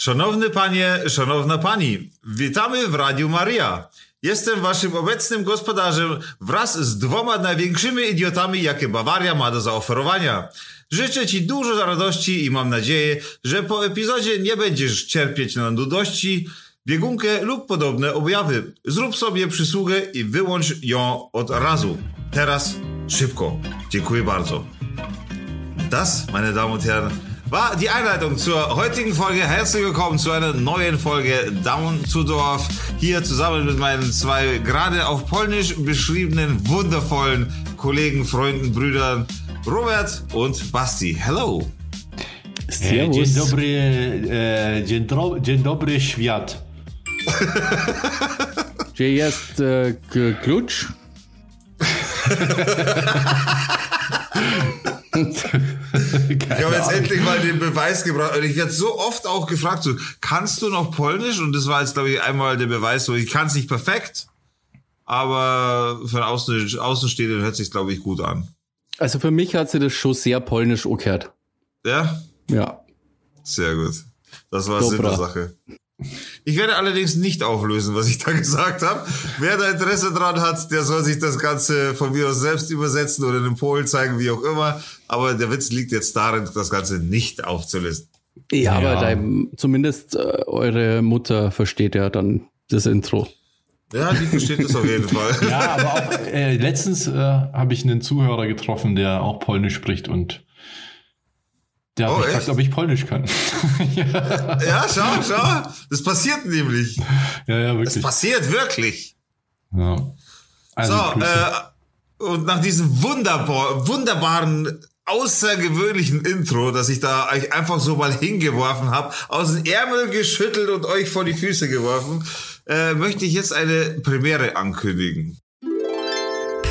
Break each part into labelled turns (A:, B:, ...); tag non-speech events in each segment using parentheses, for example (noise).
A: Szanowny panie, szanowna pani, witamy w Radiu Maria. Jestem waszym obecnym gospodarzem wraz z dwoma największymi idiotami, jakie Bawaria ma do zaoferowania. Życzę ci dużo radości i mam nadzieję, że po epizodzie nie będziesz cierpieć na nudości, biegunkę lub podobne objawy. Zrób sobie przysługę i wyłącz ją od razu. Teraz szybko. Dziękuję bardzo. Das, meine Damen und Herren, war die Einleitung zur heutigen Folge. Herzlich willkommen zu einer neuen Folge Down to Dorf. Hier zusammen mit meinen zwei gerade auf Polnisch beschriebenen wundervollen Kollegen, Freunden, Brüdern Robert und Basti. Hello.
B: E, Dzień dobry, e, dzień, dro, dzień dobry świat. (laughs)
C: Gdzie jest e, klucz? (laughs)
A: Ich habe jetzt endlich mal den Beweis gebracht. Und ich werde so oft auch gefragt, so, kannst du noch Polnisch? Und das war jetzt, glaube ich, einmal der Beweis, so, ich kann es nicht perfekt, aber für Außen, Außenstehende hört sich glaube ich, gut an.
C: Also für mich hat sie das schon sehr polnisch angehört.
A: Ja?
C: Ja.
A: Sehr gut. Das war
C: Dobra.
A: Sinn der Sache. Ich werde allerdings nicht auflösen, was ich da (laughs) gesagt habe. Wer da Interesse dran hat, der soll sich das Ganze von mir aus selbst übersetzen oder in den Polen zeigen, wie auch immer. Aber der Witz liegt jetzt darin, das Ganze nicht aufzulösen.
C: Ja,
B: Ja.
C: aber dein, zumindest äh, eure Mutter versteht ja dann das Intro.
A: Ja, die versteht das auf jeden (laughs) Fall.
B: Ja, aber auch äh, letztens äh, habe ich einen Zuhörer getroffen, der auch Polnisch spricht und der hat
A: Oh,
B: mich gefragt, ob ich Polnisch kann. (laughs) ja,
A: Ja, schau, schau. Das passiert nämlich.
B: ja, ja,
A: Das
B: wirklich.
A: passiert wirklich.
B: Ja. Also,
A: So, äh, und nach diesem wunderbar, wunderbaren, außergewöhnlichen Intro, das ich da euch einfach so mal hingeworfen habe, aus dem Ärmel geschüttelt und euch vor die Füße geworfen, äh, möchte ich jetzt eine Premiere ankündigen.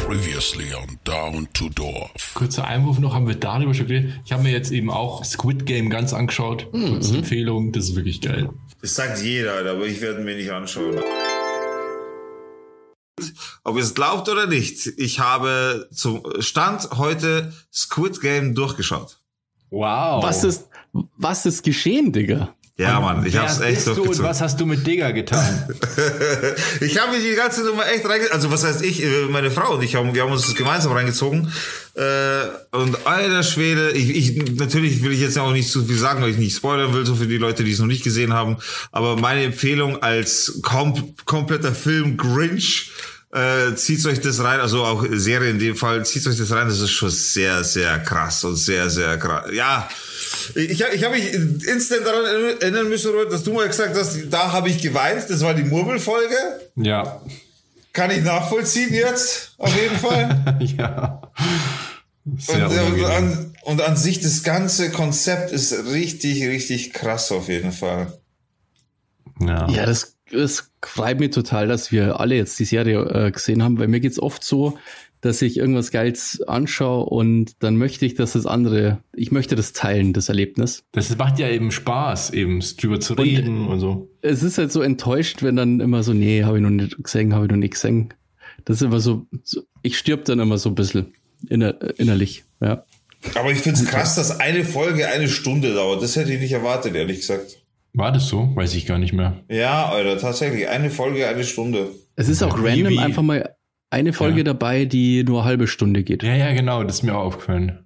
D: Previously on Down to Dorf.
B: Kurzer Einwurf noch, haben wir darüber schon geredet. Ich habe mir jetzt eben auch Squid Game ganz angeschaut. Kurze Empfehlung, das ist wirklich geil.
A: Das sagt jeder, aber ich werde mir nicht anschauen. Ob ihr es glaubt oder nicht, ich habe zum Stand heute Squid Game durchgeschaut.
B: Wow.
C: Was ist, was ist geschehen, Digga?
A: Ja, Mann, ich hab's echt
B: bist du und
A: durchgezogen.
B: was hast du mit Digger getan? (laughs)
A: Ich habe mir die ganze Nummer echt reingezogen. Also was heißt ich, äh, meine Frau und ich haben, wir haben uns das gemeinsam reingezogen. Äh, und alter Schwede, ich, ich, natürlich will ich jetzt ja auch nicht zu viel sagen, weil ich nicht spoilern will, so für die Leute, die es noch nicht gesehen haben. Aber meine Empfehlung als kom kompletter Film Grinch, äh, zieht euch das rein, also auch Serie in dem Fall, zieht euch das rein, das ist schon sehr, sehr krass und sehr, sehr krass. Ja, ich, hab- ich habe mich instant daran erinnern müssen, Robert, dass du mal gesagt hast, da habe ich geweint, das war die Murmelfolge.
B: ja.
A: Kann ich nachvollziehen jetzt, auf jeden Fall. (laughs)
B: ja.
A: Und,
B: Sehr
A: äh, und, an, und an sich, das ganze Konzept ist richtig, richtig krass auf jeden Fall.
B: Ja.
C: Ja, das, das freut mich total, dass wir alle jetzt die Serie äh, gesehen haben, weil mir geht's oft so, dass ich irgendwas Geiles anschaue und dann möchte ich, dass das andere, ich möchte das teilen, das Erlebnis.
B: Das macht ja eben Spaß, eben drüber zu reden und, so.
C: Es ist halt so enttäuscht, wenn dann immer so, nee, habe ich noch nicht gesehen, habe ich noch nicht gesehen. Das ist immer so, so ich stirb dann immer so ein bisschen inner, innerlich, ja.
A: Aber ich finde es krass, dass eine Folge eine Stunde dauert. Das hätte ich nicht erwartet, ehrlich gesagt.
B: War das so? Weiß ich gar nicht mehr.
A: Ja, Alter, tatsächlich. Eine Folge, eine Stunde.
C: Es ist auch random einfach mal eine Folge
B: Ja.
C: dabei, die nur eine halbe Stunde geht.
B: Ja, ja, genau, das ist mir auch aufgefallen.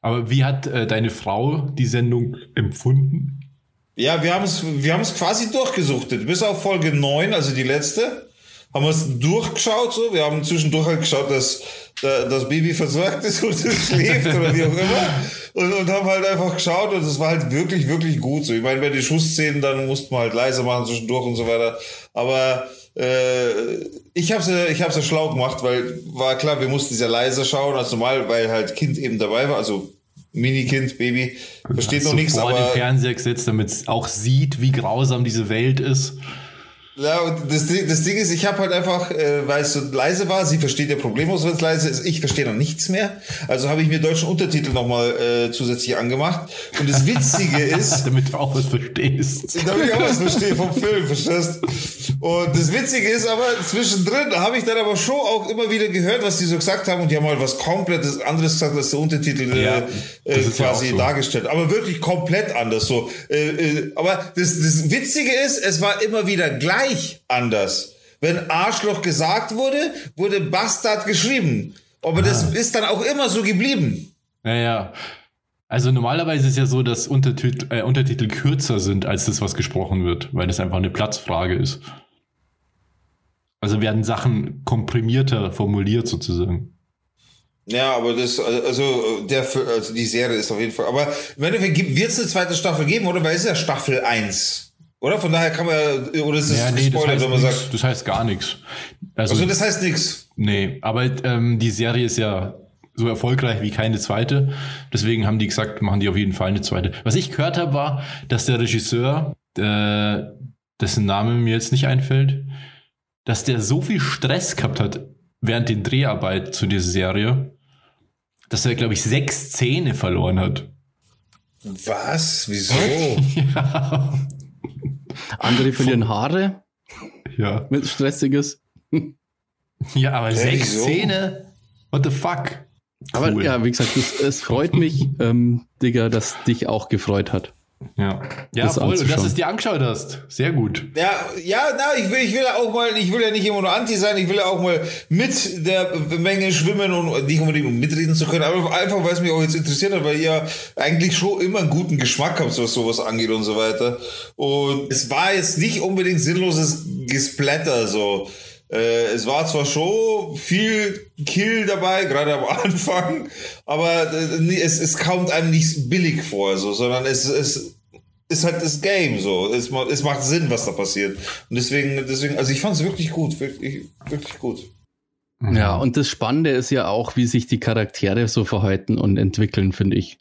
B: Aber wie hat äh, deine Frau die Sendung empfunden?
A: Ja, wir haben es wir haben's quasi durchgesuchtet. Bis auf Folge 9, also die letzte, haben wir es durchgeschaut. So. Wir haben zwischendurch halt geschaut, dass äh, das Baby versorgt ist und es (laughs) schläft oder wie auch immer. Und, und haben halt einfach geschaut und es war halt wirklich, wirklich gut. So. Ich meine, bei den Schussszenen, dann mussten wir halt leise machen zwischendurch und so weiter. Aber äh, ich habe es ich hab's ja schlau gemacht, weil war klar, wir mussten sehr leise schauen als normal, weil halt Kind eben dabei war. Also Minikind, Baby, versteht noch nichts,
B: vor
A: aber...
B: den Fernseher gesetzt, damit es auch sieht, wie grausam diese Welt ist.
A: Ja, und das, Ding- das Ding ist, ich habe halt einfach, äh, weil es so leise war, sie versteht ja problemlos, wenn es leise ist, ich verstehe dann nichts mehr. Also habe ich mir deutschen Untertitel nochmal äh, zusätzlich angemacht. Und das Witzige (laughs) ist,
B: Damit du auch was verstehst. (laughs)
A: damit ich auch was verstehe vom Film, verstehst? Und das Witzige ist aber, zwischendrin habe ich dann aber schon auch immer wieder gehört, was die so gesagt haben und die haben halt was komplett anderes gesagt, als der Untertitel äh,
B: Ja,
A: äh, quasi
B: so.
A: dargestellt. Aber wirklich komplett anders so. Äh, äh, aber das, das Witzige ist, es war immer wieder gleich anders. Wenn Arschloch gesagt wurde, wurde Bastard geschrieben. Aber das
B: Ah.
A: ist dann auch immer so geblieben.
B: Naja. Also normalerweise ist ja so, dass Untertitel, äh, Untertitel kürzer sind als das, was gesprochen wird, weil das einfach eine Platzfrage ist. Also werden Sachen komprimierter formuliert sozusagen.
A: Ja, aber das, also, der, also die Serie ist auf jeden Fall. Aber im Endeffekt wird es eine zweite Staffel geben, oder? Weil es ist ja Staffel 1. Oder? Von daher kann man, oder ist es
B: Ja, nee, das
A: Spoiler,
B: heißt,
A: wenn man
B: nix,
A: sagt.
B: das heißt gar nichts. Also,
A: Also, das heißt nichts.
B: nee, aber ähm, die Serie ist ja so erfolgreich wie keine zweite. Deswegen haben die gesagt, machen die auf jeden Fall eine zweite. Was ich gehört habe, war, dass der Regisseur, äh, dessen Name mir jetzt nicht einfällt, dass der so viel Stress gehabt hat während den Dreharbeiten zu dieser Serie, dass er, glaube ich, sechs Zähne verloren hat.
A: Was? Wieso? (laughs)
B: ja.
C: Andere verlieren Haare
B: ja.
C: mit Stressiges.
B: Ja, aber sechs
A: wieso?
B: Zähne? What the fuck?
C: Aber
B: Cool.
C: ja, wie gesagt, es, es freut (laughs) mich, ähm, Digga, dass dich auch gefreut hat.
B: Ja, ja
C: Das
B: voll. Dass du es dir angeschaut hast. Sehr gut.
A: Ja, ja, na, ich will, ich will ja auch mal, ich will ja nicht immer nur Anti sein, ich will ja auch mal mit der Menge schwimmen und nicht unbedingt um mitreden zu können, aber einfach, weil es mich auch jetzt interessiert hat, weil ihr eigentlich schon immer einen guten Geschmack habt, was sowas angeht und so weiter. Und es war jetzt nicht unbedingt sinnloses Gesplatter, so. Äh, es war zwar schon viel Kill dabei, gerade am (laughs) Anfang, aber äh, es, es kommt einem nicht billig vor, so, sondern es, es ist halt das Game so. Es, es macht Sinn, was da passiert. Und deswegen, deswegen, also ich fand es wirklich gut, wirklich, wirklich gut.
C: Ja, und das Spannende ist ja auch, wie sich die Charaktere so verhalten und entwickeln, finde ich.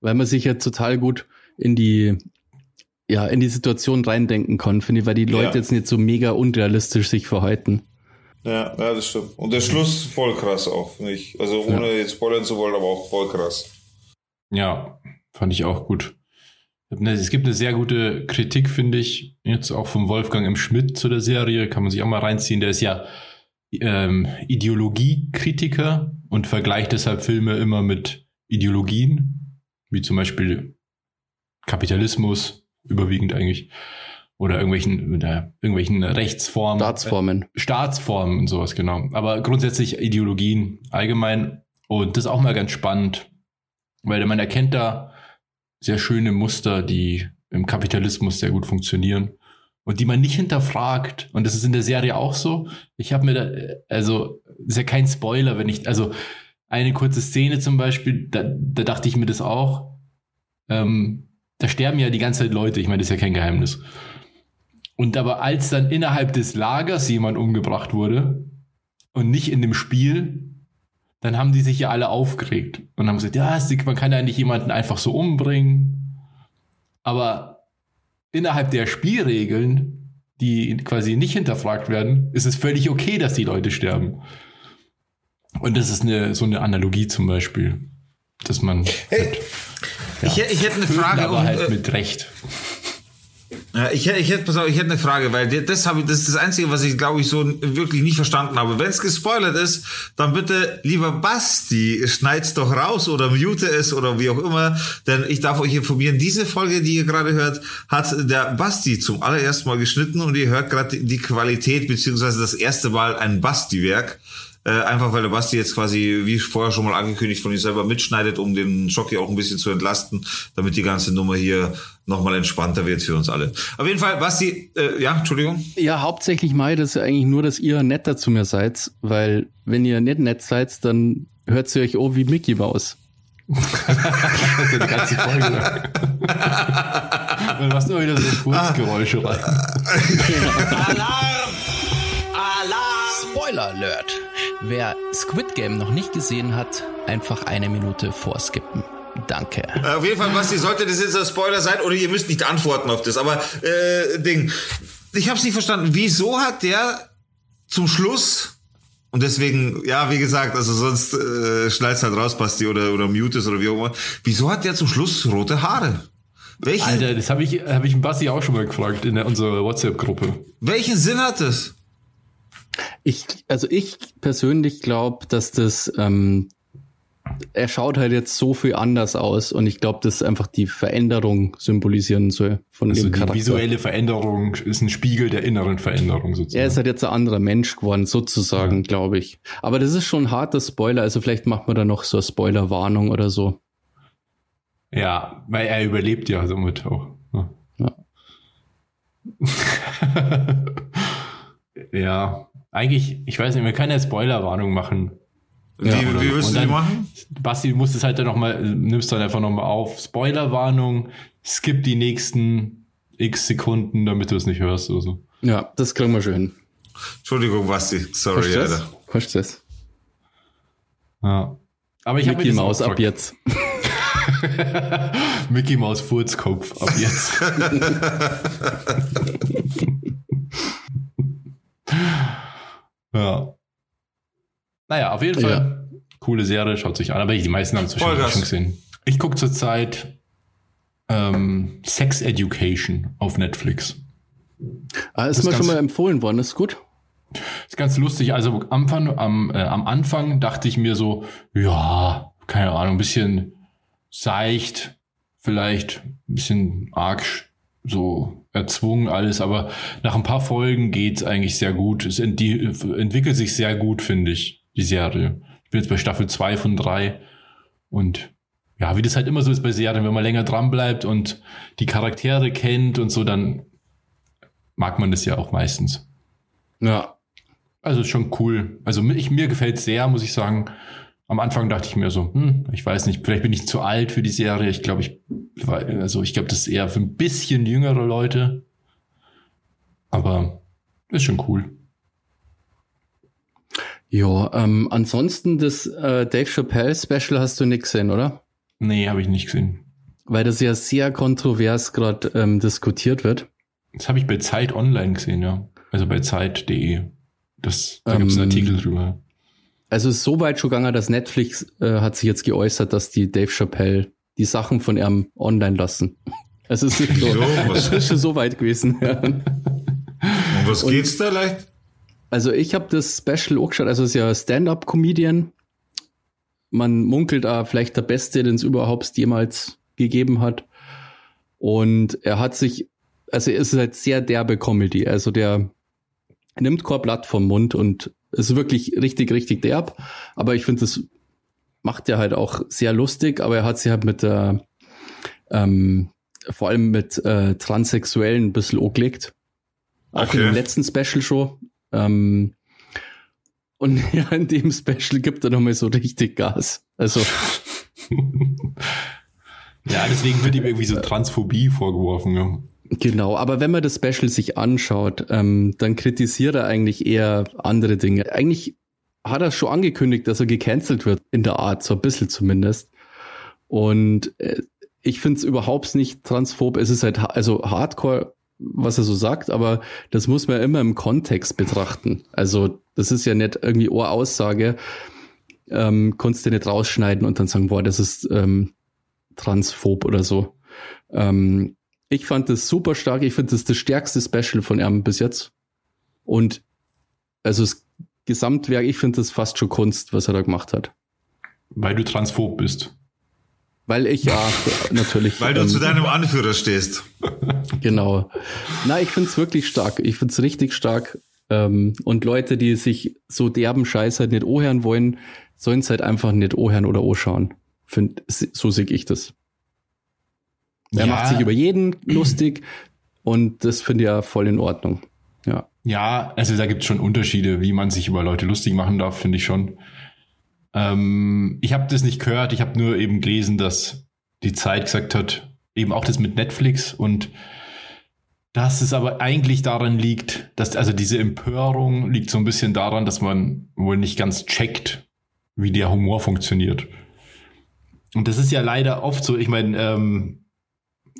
C: Weil man sich ja total gut in die, ja, in die Situation reindenken kann, finde ich, weil die Leute
A: Ja.
C: jetzt nicht so mega unrealistisch sich verhalten.
A: Ja, ja, das stimmt. Und der Schluss voll krass auch, finde ich. Also ohne jetzt spoilern zu wollen, aber auch voll krass.
B: Ja, fand ich auch gut. Es gibt eine sehr gute Kritik, finde ich, jetzt auch vom Wolfgang M. Schmidt zu der Serie, kann man sich auch mal reinziehen. Der ist ja ähm, Ideologiekritiker und vergleicht deshalb Filme immer mit Ideologien, wie zum Beispiel Kapitalismus, überwiegend eigentlich, oder irgendwelchen, oder irgendwelchen Rechtsformen.
C: Staatsformen.
B: Staatsformen und sowas, genau. Aber grundsätzlich Ideologien allgemein. Und das ist auch mal ganz spannend, weil man erkennt da sehr schöne Muster, die im Kapitalismus sehr gut funktionieren und die man nicht hinterfragt. Und das ist in der Serie auch so. Ich habe mir da, also, ist ja kein Spoiler, wenn ich, also, eine kurze Szene zum Beispiel, da, da dachte ich mir das auch. Ähm, da sterben ja die ganze Zeit Leute, ich meine, das ist ja kein Geheimnis. Und aber als dann innerhalb des Lagers jemand umgebracht wurde und nicht in dem Spiel, dann haben die sich ja alle aufgeregt und haben gesagt, ja, man kann ja nicht jemanden einfach so umbringen. Aber innerhalb der Spielregeln, die quasi nicht hinterfragt werden, ist es völlig okay, dass die Leute sterben. Und das ist eine, so eine Analogie zum Beispiel, dass man
A: Hey, ich, hätte- ich hätte eine Frage.
B: aber
A: um,
B: halt
A: äh,
B: mit Recht.
A: Ja, ich hätte, ich hätte, pass auf, ich hätte eine Frage, weil das- habe ich, das ist das Einzige, was ich glaube ich so wirklich nicht verstanden habe. Wenn es gespoilert ist, dann bitte, lieber Basti, schneid's doch raus oder mute es oder wie auch immer, denn ich darf euch informieren, diese Folge, die ihr gerade hört, hat der Basti zum allerersten Mal geschnitten und ihr hört gerade die, die Qualität beziehungsweise das erste Mal ein Basti-Werk. Äh, einfach weil der Basti jetzt quasi, wie vorher schon mal angekündigt, von sich selber mitschneidet, um den Schocki auch ein bisschen zu entlasten, damit die ganze Nummer hier nochmal entspannter wird für uns alle. Auf jeden Fall, Basti, äh, ja, Entschuldigung.
C: Ja, hauptsächlich ich das ja eigentlich nur, dass ihr netter zu mir seid, weil wenn ihr nicht nett seid, dann hört sie euch oh wie Mickey Mouse.
B: Das ist ja die ganze Folge. (laughs) Dann machst du immer wieder so Fußgeräusche rein. (laughs)
E: Spoiler Alert! Wer Squid Game noch nicht gesehen hat, einfach eine Minute vorskippen. Danke.
A: Äh, auf jeden Fall, Basti, sollte das jetzt ein Spoiler sein oder ihr müsst nicht antworten auf das, aber äh, Ding. ich habe es nicht verstanden. Wieso hat der zum Schluss und deswegen, ja, wie gesagt, also sonst äh, schneid's halt raus, Basti, oder, oder mutest oder wie auch immer. Wieso hat der zum Schluss rote Haare? Welchen,
B: Alter, das habe ich, hab ich Basti auch schon mal gefragt in der, unserer WhatsApp-Gruppe.
A: welchen Sinn hat das?
C: Ich, also ich persönlich glaube, dass das, ähm, er schaut halt jetzt so viel anders aus und ich glaube, das einfach die Veränderung symbolisieren soll von
B: Also
C: dem
B: die
C: Charakter.
B: visuelle Veränderung ist ein Spiegel der inneren Veränderung sozusagen.
C: Er ist halt jetzt ein anderer Mensch geworden, sozusagen, glaube ich. Aber das ist schon ein harter Spoiler, also vielleicht macht man da noch so eine Spoilerwarnung oder so.
B: Ja, weil er überlebt ja somit auch. Ja. (laughs) ja, eigentlich, ich weiß nicht, wir können ja Spoilerwarnung machen.
A: Wie,
C: Ja,
A: wie willst du die machen?
B: Basti, du musst es halt dann noch mal, nimmst dann einfach nochmal auf. Spoilerwarnung, skip die nächsten x Sekunden, damit du es nicht hörst oder so.
C: Ja, das kriegen wir schon hin.
A: Entschuldigung, Basti. Sorry,
C: Kannst?
A: Alter.
C: Kannst das?
B: Ja. Aber ich habe
C: Mickey Maus ab jetzt. (laughs)
B: Mickey Maus Furzkopf ab jetzt. (laughs) (laughs) ja. Naja, auf jeden Fall.
C: Ja.
B: Coole Serie, schaut sich an. Aber die meisten haben es schon gesehen. Ich gucke zurzeit ähm, Sex Education auf Netflix.
C: Ah, ist
B: Das
C: mir schon
B: ganz-
C: mal empfohlen worden, ist gut.
B: Ist ganz lustig. Also am Anfang, am, äh, am Anfang dachte ich mir so, ja, keine Ahnung, ein bisschen seicht, vielleicht ein bisschen arg so erzwungen alles, aber nach ein paar Folgen geht's eigentlich sehr gut. Es ent die, entwickelt sich sehr gut, finde ich, die Serie. Ich bin jetzt bei Staffel 2 von 3 und ja, wie das halt immer so ist bei Serien, wenn man länger dran bleibt und die Charaktere kennt und so, dann mag man das ja auch meistens.
C: Ja.
B: Also ist schon cool. Also ich, mir gefällt sehr, muss ich sagen. Am Anfang dachte ich mir so, hm, ich weiß nicht, vielleicht bin ich zu alt für die Serie. Ich glaube, ich, weil- also ich glaube, das ist eher für ein bisschen jüngere Leute. Aber ist schon cool.
C: Ja, ähm, ansonsten das äh, Dave Chappelle Special hast du nicht gesehen, oder?
B: Nee, habe ich nicht gesehen.
C: Weil das ja sehr kontrovers gerade ähm, diskutiert wird.
B: Das habe ich bei Zeit Online gesehen, ja. Also bei Zeit.de. Das, da gibt es einen
C: Ähm,
B: Artikel drüber.
C: Also es ist so weit schon gegangen, dass Netflix äh, hat sich jetzt geäußert, dass die Dave Chappelle die Sachen von ihm online lassen. (laughs) Es ist, so,
A: Wieso? (laughs) Was-
C: ist schon so weit gewesen.
A: Um was geht's da leicht?
C: Also ich habe das Special auch geschaut, also es ist ja Stand-up-Comedian. Man munkelt da vielleicht der Beste, den es überhaupt jemals gegeben hat. Und er hat sich, also es ist halt sehr derbe Comedy. Also der nimmt kein Blatt vom Mund und ist wirklich richtig, richtig derb. Aber ich finde, das macht er halt auch sehr lustig, aber er hat sich halt mit der, ähm, vor allem mit äh, Transsexuellen ein bisschen angelegt. Auch
A: Okay.
C: in dem letzten Special schon. Ähm, und (laughs) ja, in dem Special gibt er nochmal so richtig Gas. Also, (laughs)
B: Ja, deswegen wird ihm irgendwie so Transphobie vorgeworfen. Ja.
C: Genau. Aber wenn man das Special sich anschaut, ähm, dann kritisiert er eigentlich eher andere Dinge. Eigentlich hat er schon angekündigt, dass er gecancelt wird, in der Art, so ein bisschen zumindest. Und äh, ich finde es überhaupt nicht transphob. Es ist halt ha- also hardcore, was er so sagt, aber das muss man immer im Kontext betrachten. Also das ist ja nicht irgendwie Ohraussage, ähm, kannst du nicht rausschneiden und dann sagen, boah, das ist ähm, transphob oder so. Ähm, ich fand das super stark. Ich finde das das stärkste Special von ihm bis jetzt. Und also das Gesamtwerk, ich finde das fast schon Kunst, was er da gemacht hat.
B: Weil du transphob bist.
C: Weil ich ja natürlich.
A: Weil du
C: ähm,
A: zu deinem Anführer stehst.
C: Genau. Na, ich find's wirklich stark. Ich find's richtig stark. Ähm, und Leute, die sich so derben Scheiß halt nicht ohren wollen, sollen's halt einfach nicht ohren oder ohschauen. Find, so sehe ich das. Er
B: Ja.
C: macht sich über jeden lustig und das finde ich ja voll in Ordnung. Ja.
B: Ja, also da gibt es schon Unterschiede, wie man sich über Leute lustig machen darf, finde ich schon. Ähm, ich habe das nicht gehört, ich habe nur eben gelesen, dass die Zeit gesagt hat, eben auch das mit Netflix und dass es aber eigentlich daran liegt, dass also diese Empörung liegt so ein bisschen daran, dass man wohl nicht ganz checkt, wie der Humor funktioniert. Und das ist ja leider oft so, ich meine, ähm,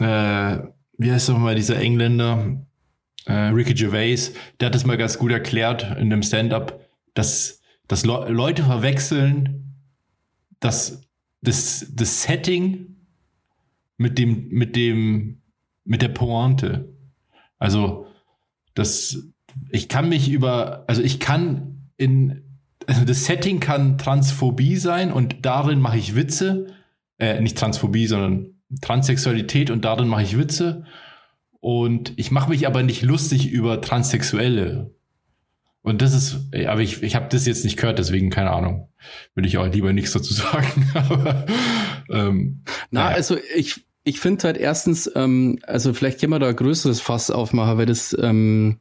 B: äh, wie heißt doch mal dieser Engländer? äh, Ricky Gervais, der hat das mal ganz gut erklärt in einem Stand-up, dass, dass Le Leute verwechseln, dass das, das Setting mit dem, mit dem, mit der Pointe. Also, das, ich kann mich über, also ich kann in, also das Setting kann Transphobie sein und darin mache ich Witze, äh, nicht Transphobie, sondern Transsexualität und darin mache ich Witze. Und ich mache mich aber nicht lustig über Transsexuelle. Und das ist, aber ich, ich habe das jetzt nicht gehört, deswegen keine Ahnung. Würde ich auch lieber nichts dazu (laughs) sagen. aber, ähm,
C: Na,
B: naja.
C: also ich, ich finde halt erstens, ähm, also vielleicht können wir da ein größeres Fass aufmachen, weil das ähm,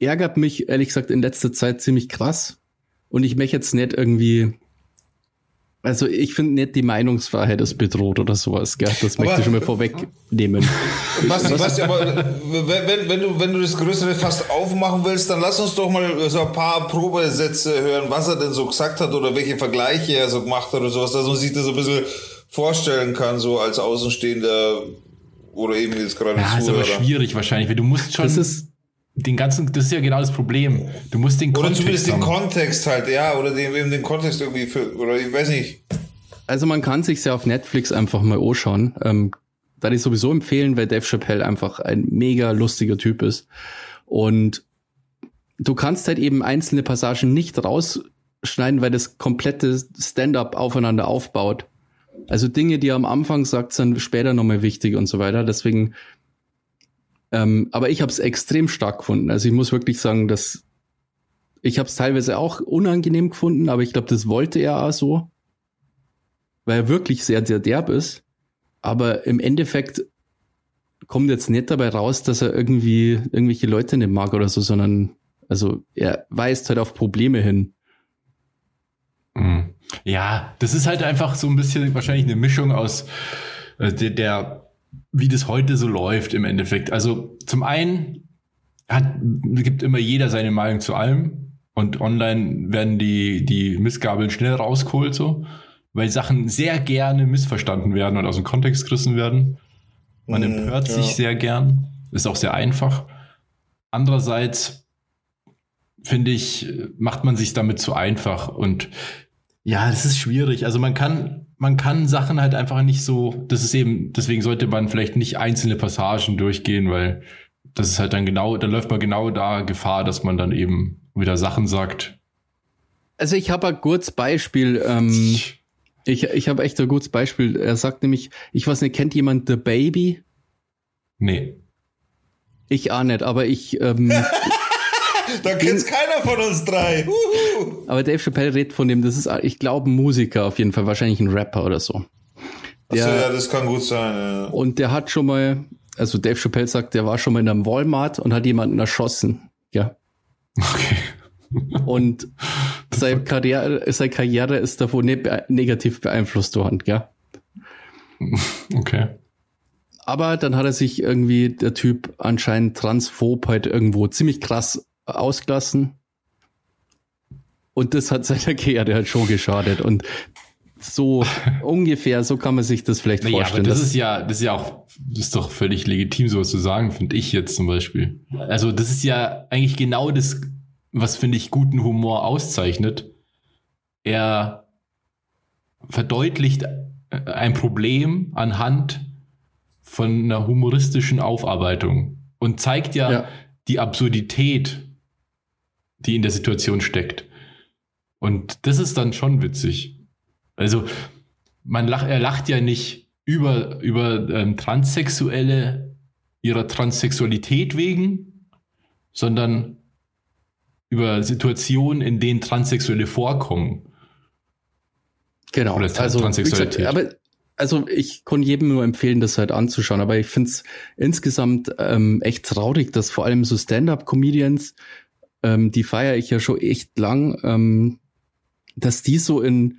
C: ärgert mich, ehrlich gesagt, in letzter Zeit ziemlich krass. Und ich möchte jetzt nicht irgendwie, also ich finde nicht die Meinungsfreiheit ist bedroht oder sowas, gell? Das möchte ich schon mal vorwegnehmen.
A: Basti, Basti, aber wenn, wenn, du, wenn du das größere Fass aufmachen willst, dann lass uns doch mal so ein paar Probesätze hören, was er denn so gesagt hat oder welche Vergleiche er so gemacht hat oder sowas, dass man sich das so ein bisschen vorstellen kann, so als Außenstehender oder eben jetzt gerade
B: ja, ist aber
A: Zuhörer.
B: schwierig wahrscheinlich, weil du musst schon
C: Das ist,
B: den ganzen, das ist ja genau das Problem. Du musst den
A: Oder
B: Kontext
A: zumindest den
B: haben.
A: Kontext halt, ja, oder den, eben den Kontext irgendwie für, oder ich weiß nicht.
C: also man kann sich's ja auf Netflix einfach mal anschauen. Ähm, da ich sowieso empfehlen, weil Dave Chappelle einfach ein mega lustiger Typ ist. Und du kannst halt eben einzelne Passagen nicht rausschneiden, weil das komplette Stand-up aufeinander aufbaut. Also Dinge, die er am Anfang sagt, sind später nochmal wichtig und so weiter. Deswegen, ähm, aber ich habe es extrem stark gefunden. Also ich muss wirklich sagen, dass ich habe es teilweise auch unangenehm gefunden, aber ich glaube, das wollte er auch so, weil er wirklich sehr, sehr derb ist. Aber im Endeffekt kommt jetzt nicht dabei raus, dass er irgendwie irgendwelche Leute nicht mag oder so, sondern also er weist halt auf Probleme hin.
B: Mhm. Ja, das ist halt einfach so ein bisschen wahrscheinlich eine Mischung aus äh, der, der, wie das heute so läuft im Endeffekt. Also zum einen hat, gibt immer jeder seine Meinung zu allem und online werden die, die Missgabeln schnell rausgeholt so, weil Sachen sehr gerne missverstanden werden und aus dem Kontext gerissen werden. Man
A: Mhm,
B: empört
A: ja.
B: sich sehr gern, ist auch sehr einfach. Andererseits finde ich, macht man sich damit zu einfach und ja, das ist schwierig. Also man kann, man kann Sachen halt einfach nicht so, das ist eben, deswegen sollte man vielleicht nicht einzelne Passagen durchgehen, weil das ist halt dann genau, dann läuft man genau da Gefahr, dass man dann eben wieder Sachen sagt.
C: Also ich habe ein gutes Beispiel. Ähm, ich ich habe echt ein gutes Beispiel. Er sagt nämlich, ich weiß nicht, kennt jemand The Baby?
B: Nee.
C: Ich auch nicht, aber ich, ähm, (laughs)
A: Da kennt's keiner von uns drei.
C: Aber Dave Chappelle redet von dem, das ist, ich glaube, ein Musiker auf jeden Fall, wahrscheinlich ein Rapper oder so.
A: Achso,
C: Der-
A: ja, das kann gut sein. Ja.
C: Und der hat schon mal, also Dave Chappelle sagt, der war schon mal in einem Walmart und hat jemanden erschossen. Ja.
B: Okay.
C: Und seine Karriere, seine Karriere ist davon bee- negativ beeinflusst worden, ja.
B: Okay.
C: Aber dann hat er sich irgendwie, der Typ anscheinend transphob halt irgendwo ziemlich krass ausgelassen. Und das hat seiner (laughs) Karriere halt schon geschadet. Und so (laughs) ungefähr, so kann man sich das vielleicht
B: Naja,
C: vorstellen.
B: das ist ja, das ist ja auch, das ist doch völlig legitim, sowas zu sagen, finde ich jetzt zum Beispiel. Also, das ist ja eigentlich genau das, was finde ich guten Humor auszeichnet. Er verdeutlicht äh, ein Problem anhand von einer humoristischen Aufarbeitung und zeigt ja,
C: Ja.
B: die Absurdität, die in der Situation steckt. Und das ist dann schon witzig. Also, man lacht, er lacht ja nicht über, über ähm, Transsexuelle ihrer Transsexualität wegen, sondern über Situationen, in denen Transsexuelle vorkommen.
C: Genau.
B: Oder
C: also,
B: Transsexualität.
C: gesagt, aber also ich kann jedem nur empfehlen, das halt anzuschauen. Aber ich finde es insgesamt ähm, echt traurig, dass vor allem so Stand-up-Comedians, ähm, die feiere ich ja schon echt lang, ähm, dass die so in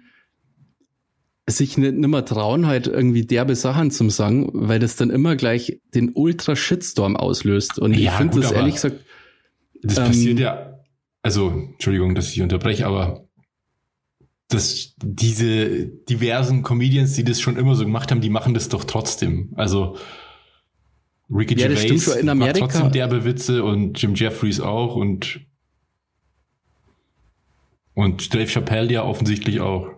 C: sich nicht nimmer trauen, halt irgendwie derbe Sachen zum sagen, weil das dann immer gleich den Ultra-Shitstorm auslöst. Und ich
B: Ja,
C: finde
B: gut,
C: das ehrlich gesagt,
B: Das
C: Ähm,
B: passiert ja, also, Entschuldigung, dass ich unterbreche, aber dass diese diversen Comedians, die das schon immer so gemacht haben, die machen das doch trotzdem. Also, Ricky
C: Ja, das
B: Gervais.
C: In
B: macht
C: Amerika-
B: trotzdem derbe Witze und Jim Jeffries auch und und Dave Chappelle ja offensichtlich auch.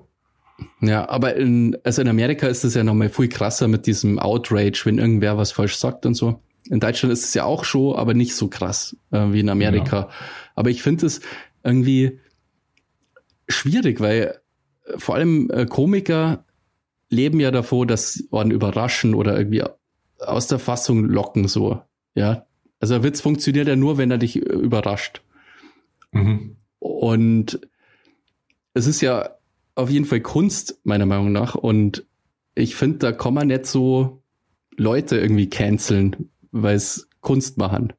C: Ja, aber in, also in Amerika ist es ja nochmal viel krasser mit diesem Outrage, wenn irgendwer was falsch sagt und so. In Deutschland ist es ja auch schon, aber nicht so krass äh, wie in Amerika. Aber ich finde es irgendwie schwierig, weil äh, vor allem äh, Komiker leben ja davor, dass sie einen überraschen oder irgendwie aus der Fassung locken, so. Ja. Also Witz funktioniert ja nur, wenn er dich äh, überrascht.
B: Mhm.
C: Und es ist ja auf jeden Fall Kunst, meiner Meinung nach. Und ich finde, da kann man nicht so Leute irgendwie canceln, weil es Kunst machen.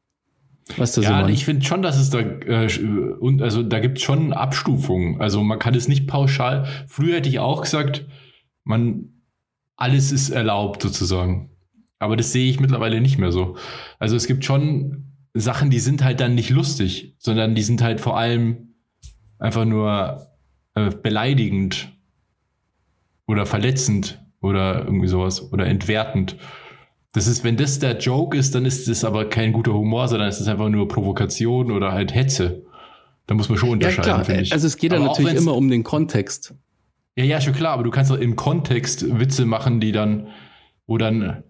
C: Du, so
B: Ja,
C: man?
B: ich finde schon, dass es da äh, und also da gibt es schon Abstufungen. Also man kann es nicht pauschal. Früher hätte ich auch gesagt, man alles ist erlaubt sozusagen. Aber das sehe ich mittlerweile nicht mehr so. Also es gibt schon Sachen, die sind halt dann nicht lustig, sondern die sind halt vor allem einfach nur äh, beleidigend oder verletzend oder irgendwie sowas oder entwertend. Das ist, wenn das der Joke ist, dann ist das aber kein guter Humor, sondern es ist einfach nur Provokation oder halt Hetze. Da muss man schon
C: ja,
B: unterscheiden,
C: klar.
B: finde ich.
C: Also es geht ja
B: auch
C: natürlich immer um den Kontext.
B: Ja, ja, schon klar, aber du kannst doch im Kontext Witze machen, die dann, wo dann,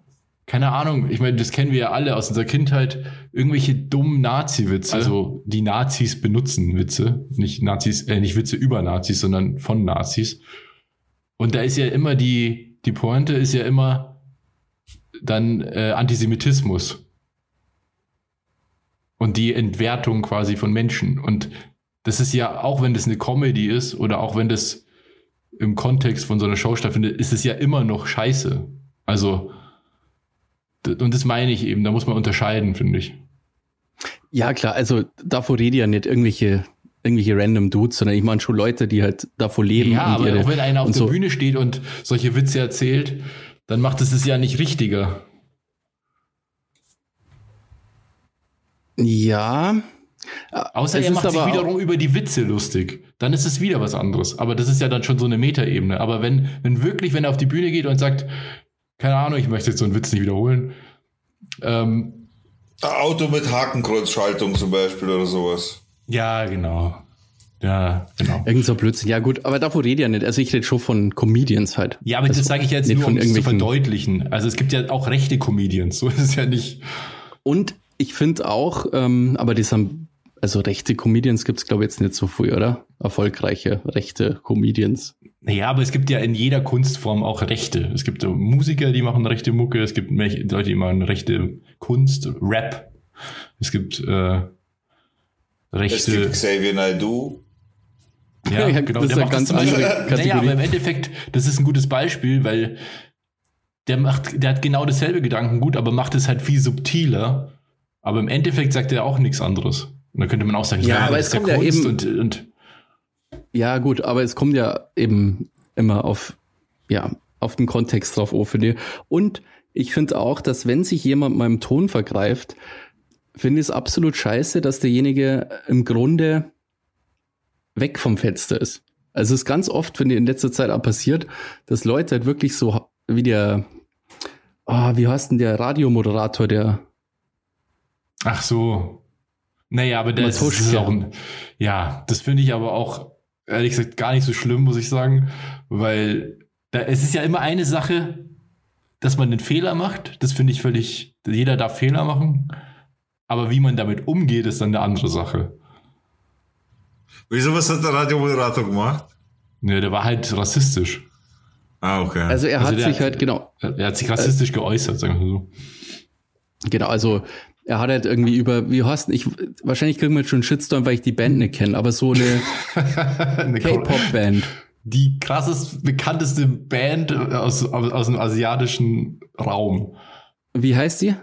B: keine Ahnung, ich meine, das kennen wir ja alle aus unserer Kindheit, irgendwelche dummen Nazi-Witze, also die Nazis benutzen Witze, nicht Nazis, äh, nicht Witze über Nazis, sondern von Nazis. Und da ist ja immer die, die Pointe ist ja immer dann äh, Antisemitismus. Und die Entwertung quasi von Menschen. Und das ist ja, auch wenn das eine Comedy ist oder auch wenn das im Kontext von so einer Show stattfindet, ist es ja immer noch scheiße. Also, und das meine ich eben, da muss man unterscheiden, finde ich.
C: Ja, klar, also davor rede ich ja nicht irgendwelche, irgendwelche random Dudes, sondern ich meine schon Leute, die halt davor leben.
B: Ja, aber
C: ihre-
B: auch wenn einer auf der
C: so.
B: Bühne steht und solche Witze erzählt, dann macht es es ja nicht richtiger.
C: Ja.
B: Außer er macht sich wiederum über die Witze lustig. Dann ist es wieder was anderes. Aber das ist ja dann schon so eine Metaebene. Aber wenn, wenn wirklich, wenn er auf die Bühne geht und sagt, keine Ahnung, ich möchte jetzt so einen Witz nicht wiederholen, ähm,
A: Auto mit Hakenkreuzschaltung zum Beispiel oder sowas.
B: ja, genau. Ja, genau.
C: Irgend so Blödsinn. Ja, gut, aber davor rede ich ja nicht. Also ich rede schon von Comedians halt.
B: Ja, aber
C: also
B: das sage ich jetzt
C: nicht
B: nur,
C: von
B: um es zu verdeutlichen. Also es gibt ja auch rechte Comedians. So ist es ja nicht.
C: Und ich finde auch, ähm, aber die haben, also rechte Comedians gibt es, glaube ich, jetzt nicht so viel, oder? Erfolgreiche rechte Comedians.
B: Naja, aber es gibt ja in jeder Kunstform auch Rechte. Es gibt so Musiker, die machen rechte Mucke. Es gibt Leute, die machen rechte Kunst, Rap. Es gibt äh,
A: Es
B: rechte.
A: gibt Xavier Naidoo.
B: Ja, (laughs)
C: Ja,
B: genau.
C: das ist
B: der
C: eine
B: macht
C: ganz
B: das zum Beispiel-
C: andere Kategorie. (laughs)
B: Naja, aber im Endeffekt, das ist ein gutes Beispiel, weil der macht, der hat genau dasselbe Gedankengut, aber macht es halt viel subtiler. Aber im Endeffekt sagt er auch nichts anderes. Und da könnte man auch sagen,
C: Ja,
B: ja,
C: aber es kommt ja
B: Kunst
C: eben-
B: und, und
C: Ja, gut, aber es kommt ja eben immer auf, ja, auf den Kontext drauf an, finde ich. Und ich finde auch, dass wenn sich jemand im Ton vergreift, finde ich es absolut scheiße, dass derjenige im Grunde weg vom Fenster ist. Also es ist ganz oft, finde ich, in letzter Zeit auch passiert, dass Leute halt wirklich so wie der, ah, wie heißt denn der Radiomoderator, der,
B: ach so. Naja, aber das
C: Matuschka.
B: ist auch (laughs) ein, ja, das finde ich aber auch, ehrlich gesagt, gar nicht so schlimm, muss ich sagen, weil da, es ist ja immer eine Sache, dass man einen Fehler macht. Das finde ich völlig, jeder darf Fehler machen. Aber wie man damit umgeht, ist dann eine andere Sache.
A: Wieso, was hat der Radiomoderator gemacht?
B: Ja, der war halt rassistisch.
A: Ah, okay.
C: also er
B: Also
C: hat
B: der-
C: sich halt, genau,
B: Er hat sich rassistisch geäußert, sagen wir so.
C: Genau, also er hat halt irgendwie über, wie heißt ich, wahrscheinlich kriegen wir jetzt schon einen Shitstorm, weil ich die Band nicht kenne, aber so eine (laughs)
B: Eine
C: K-Pop-Band.
B: Die krassest, bekannteste Band aus, aus, aus dem asiatischen Raum.
C: Wie heißt die?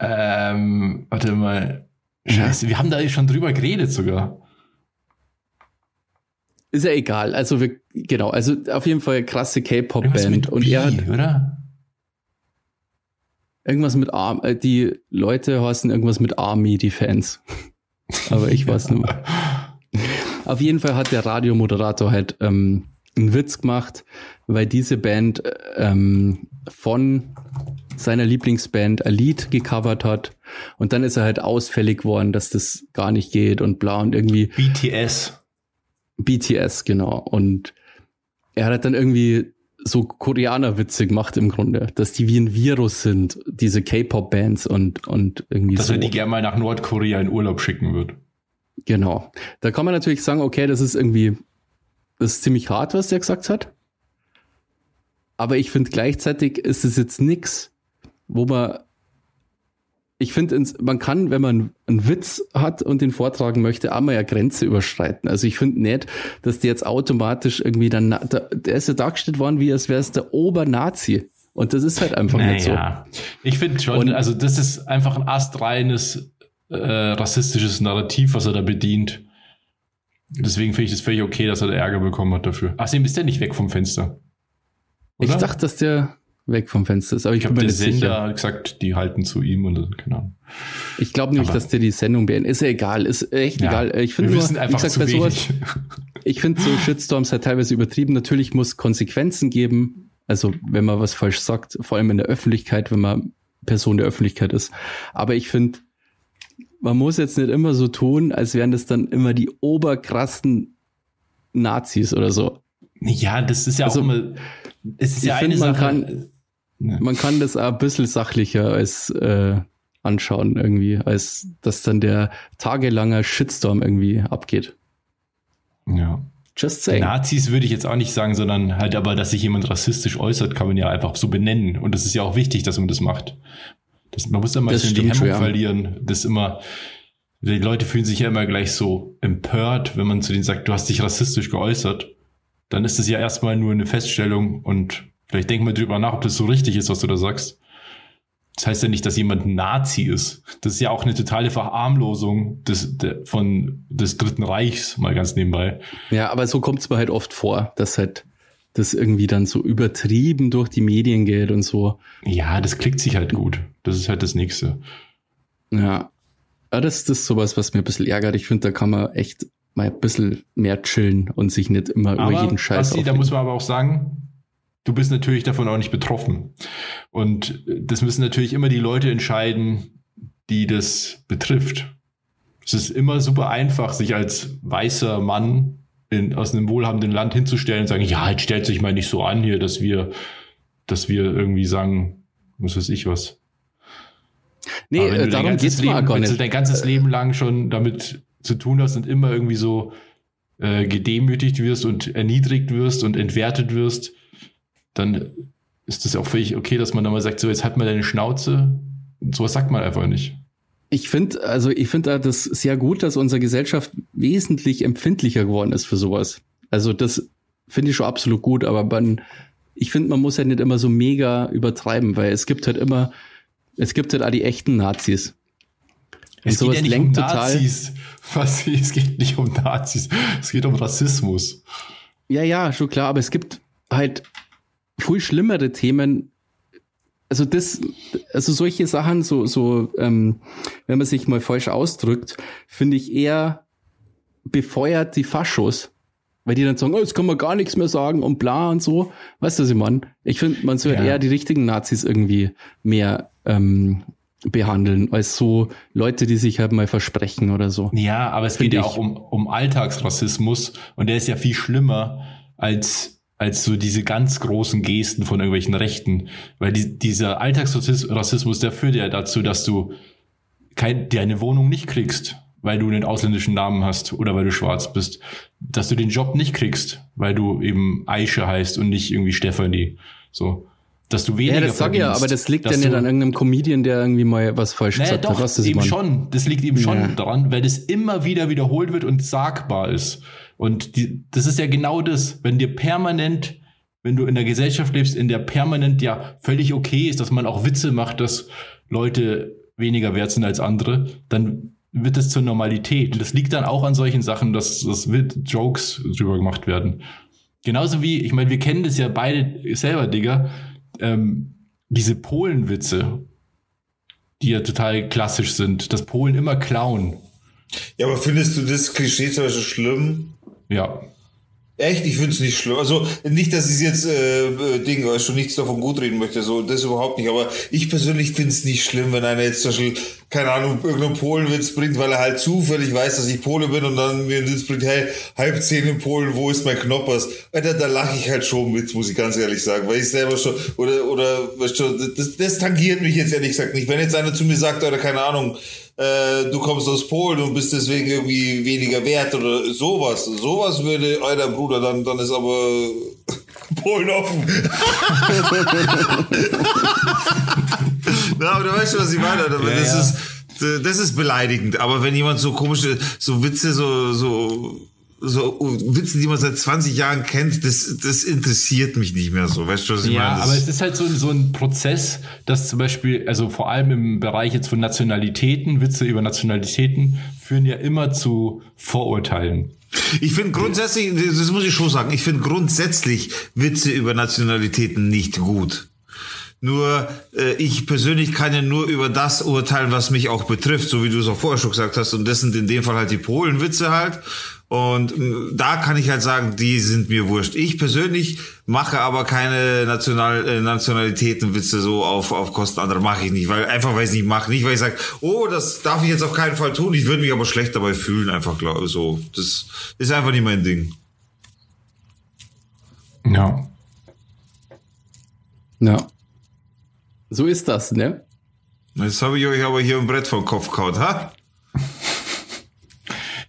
B: Ähm, warte mal. Scheiße, wir haben da schon drüber geredet sogar.
C: Ist ja egal. Also wir, genau, also auf jeden Fall krasse K-Pop-Band. Und
B: B,
C: er hat
B: oder?
C: Irgendwas mit Arm, äh, die Leute heißen irgendwas mit Army, die Fans. (laughs) Aber ich weiß nicht mehr. Auf jeden Fall hat der Radiomoderator halt ähm, einen Witz gemacht, weil diese Band äh, ähm, von seiner Lieblingsband Elite gecovert hat. Und dann ist er halt ausfällig worden, dass das gar nicht geht und bla und irgendwie
B: BTS.
C: BTS, genau. Und er hat dann irgendwie so Koreaner-Witze gemacht im Grunde, dass die wie ein Virus sind, diese K-Pop-Bands und, und irgendwie
B: Dass
C: so.
B: er die gerne mal nach Nordkorea in Urlaub schicken wird.
C: Genau. Da kann man natürlich sagen, okay, das ist irgendwie, das ist ziemlich hart, was der gesagt hat. Aber ich finde gleichzeitig ist es jetzt nix, wo man, ich finde, man kann, wenn man einen Witz hat und den vortragen möchte, einmal ja Grenze überschreiten. Also ich finde nicht, dass der jetzt automatisch irgendwie dann, da, der ist ja dargestellt worden, wie als wäre es der Obernazi. Und das ist halt einfach nicht so.
B: Naja, ich finde schon,
C: Und-
B: also das ist einfach ein astreines äh, rassistisches Narrativ, was er da bedient. Deswegen finde ich es völlig okay, dass er da Ärger bekommen hat dafür. Außerdem ist der nicht weg vom Fenster.
C: Ich
B: Oder?
C: dachte, dass der weg vom Fenster ist, aber ich,
B: ich
C: bin
B: habe
C: mir
B: der
C: nicht
B: Sender
C: sicher.
B: gesagt, die halten zu ihm und keine Ahnung.
C: Ich glaube
B: Aber-
C: dass der die Sendung beendet. Ist ja egal, ist echt
B: Ja,
C: egal. Ich finde nur,
B: einfach
C: gesagt,
B: zu
C: bei sowas, (laughs) ich finde so Shitstorms halt teilweise übertrieben. Natürlich muss Konsequenzen geben. Also wenn man was falsch sagt, vor allem in der Öffentlichkeit, wenn man Person der Öffentlichkeit ist. Aber ich finde, man muss jetzt nicht immer so tun, als wären das dann immer die oberkrassen Nazis oder so.
B: Ja, das ist ja
C: Also,
B: auch immer. Es ist
C: ich
B: ja eine
C: man
B: Sache.
C: kann-
B: Ne.
C: Man kann das ein bisschen sachlicher als äh, anschauen irgendwie, als dass dann der tagelanger Shitstorm irgendwie abgeht.
B: ja.
C: Just saying.
B: Nazis würde ich jetzt auch nicht sagen, sondern halt aber, dass sich jemand rassistisch äußert, kann man ja einfach so benennen. Und das ist ja auch wichtig, dass man das macht. Das, man muss da mal
C: Das
B: so die Hemmung
C: ja.
B: verlieren. Das immer, die Leute fühlen sich ja immer gleich so empört, wenn man zu denen sagt, du hast dich rassistisch geäußert. Dann ist das ja erstmal nur eine Feststellung und vielleicht denk mal drüber nach, ob das so richtig ist, was du da sagst. Das heißt ja nicht, dass jemand Nazi ist. Das ist ja auch eine totale Verarmlosung des, der, von, des Dritten Reichs, mal ganz nebenbei.
C: Ja, aber so kommt es mir halt oft vor, dass halt das irgendwie dann so übertrieben durch die Medien geht und so.
B: Ja, das klickt sich halt gut. Das ist halt das Nächste.
C: Ja. Aber das, das ist sowas, was mir ein bisschen ärgert. Ich finde, da kann man echt mal ein bisschen mehr chillen und sich nicht immer über jeden Scheiß
B: Basti, da muss man aber auch sagen, du bist natürlich davon auch nicht betroffen. Und das müssen natürlich immer die Leute entscheiden, die das betrifft. Es ist immer super einfach, sich als weißer Mann in, aus einem wohlhabenden Land hinzustellen und sagen, ja, jetzt stellt sich mal nicht so an hier, dass wir, dass wir irgendwie sagen, was weiß ich was.
C: Nee, äh, darum
B: ganzes
C: geht's
B: Leben,
C: gar
B: wenn du
C: nicht.
B: dein ganzes Leben lang schon damit zu tun hast und immer irgendwie so äh, gedemütigt wirst und erniedrigt wirst und entwertet wirst, dann ist das auch völlig okay, dass man dann mal sagt, so jetzt halt mal deine Schnauze. Und sowas sagt man einfach nicht.
C: Ich finde, also ich finde das sehr gut, dass unsere Gesellschaft wesentlich empfindlicher geworden ist für sowas. Also das finde ich schon absolut gut, aber man, ich finde, man muss ja nicht immer so mega übertreiben, weil es gibt halt immer, es gibt halt auch die echten Nazis. Und
B: Es geht
C: sowas
B: ja nicht
C: lenkt
B: um
C: total-
B: Nazis. Was, (laughs) es geht nicht um Nazis. Es geht um Rassismus.
C: Ja, ja, schon klar, aber es gibt halt viel schlimmere Themen. Also das, also solche Sachen, so, so, ähm, wenn man sich mal falsch ausdrückt, finde ich eher befeuert die Faschos. Weil die dann sagen, oh, jetzt kann man gar nichts mehr sagen und bla und so. Weißt du, was ich meine? Ich finde, man sollte
B: Ja.
C: eher die richtigen Nazis irgendwie mehr ähm, behandeln, als so Leute, die sich halt mal versprechen oder so.
B: Ja, aber es
C: Find
B: geht ja
C: ich.
B: auch um, um Alltagsrassismus und der ist ja viel schlimmer als, als so diese ganz großen Gesten von irgendwelchen Rechten. Weil die, dieser Alltagsrassismus, der führt ja dazu, dass du kein, deine Wohnung nicht kriegst, weil du einen ausländischen Namen hast oder weil du schwarz bist. Dass du den Job nicht kriegst, weil du eben Aische heißt und nicht irgendwie Stefanie. So. Dass du weniger
C: Ja, das sag ich ja, aber das liegt ja nicht an irgendeinem Comedian, der irgendwie mal was falsch
B: naja,
C: gesagt
B: doch,
C: hat. Ich
B: eben schon. Das liegt eben schon
C: Ja.
B: daran, weil das immer wieder wiederholt wird und sagbar ist. Und die, das ist ja genau das, wenn dir permanent, wenn du in der Gesellschaft lebst, in der permanent ja völlig okay ist, dass man auch Witze macht, dass Leute weniger wert sind als andere, dann wird es zur Normalität. Und das liegt dann auch an solchen Sachen, dass, dass wird Jokes drüber gemacht werden. Genauso wie, ich meine, wir kennen das ja beide selber, Digga, ähm, diese Polenwitze, die ja total klassisch sind, dass Polen immer klauen.
A: Ja, aber findest du das Klischee zum Beispiel schlimm?
B: Ja.
A: Echt? Ich finde es nicht schlimm. Also nicht, dass ich jetzt äh, Ding, äh, schon nichts davon gut reden möchte, so das überhaupt nicht. Aber ich persönlich finde es nicht schlimm, wenn einer jetzt zum Beispiel, keine Ahnung, irgendeinen Polenwitz bringt, weil er halt zufällig weiß, dass ich Pole bin und dann mir einen Witz bringt, hey, halb zehn in Polen, wo ist mein Knoppers? Alter, da lache ich halt schon mit, muss ich ganz ehrlich sagen, weil ich selber schon, oder, oder, weißt du, das, das tangiert mich jetzt ehrlich gesagt nicht. Wenn jetzt einer zu mir sagt, oder keine Ahnung, äh, du kommst aus Polen und bist deswegen irgendwie weniger wert oder sowas. Sowas würde euer Bruder, dann, dann ist aber (laughs) Polen offen. Na, aber du weißt schon, was ich meine. Oder?
B: Ja,
A: das
B: ja.
A: ist das ist beleidigend. Aber wenn jemand so komische, so Witze, so, so, so Witze, die man seit 20 Jahren kennt, das, das interessiert mich nicht mehr so. Weißt du, was ich
B: Ja,
A: meine? Das-
B: aber es ist halt so, so ein Prozess, dass zum Beispiel, also vor allem im Bereich jetzt von Nationalitäten, Witze über Nationalitäten führen ja immer zu Vorurteilen.
A: Ich finde grundsätzlich, das muss ich schon sagen, ich finde grundsätzlich Witze über Nationalitäten nicht gut. Nur äh, ich persönlich kann ja nur über das urteilen, was mich auch betrifft, so wie du es auch vorher schon gesagt hast. Und das sind in dem Fall halt die Polenwitze halt. Und da kann ich halt sagen, die sind mir wurscht. Ich persönlich mache aber keine National äh, Nationalitätenwitze so auf auf Kosten anderer mache ich nicht, weil einfach weil ich es nicht mache, nicht weil ich sage, oh, das darf ich jetzt auf keinen Fall tun. Ich würde mich aber schlecht dabei fühlen, einfach glaube so. Das ist einfach nicht mein Ding.
B: Ja.
C: Ja. So ist das, ne?
A: Jetzt habe ich euch aber hier ein Brett vom Kopf kaut, ha?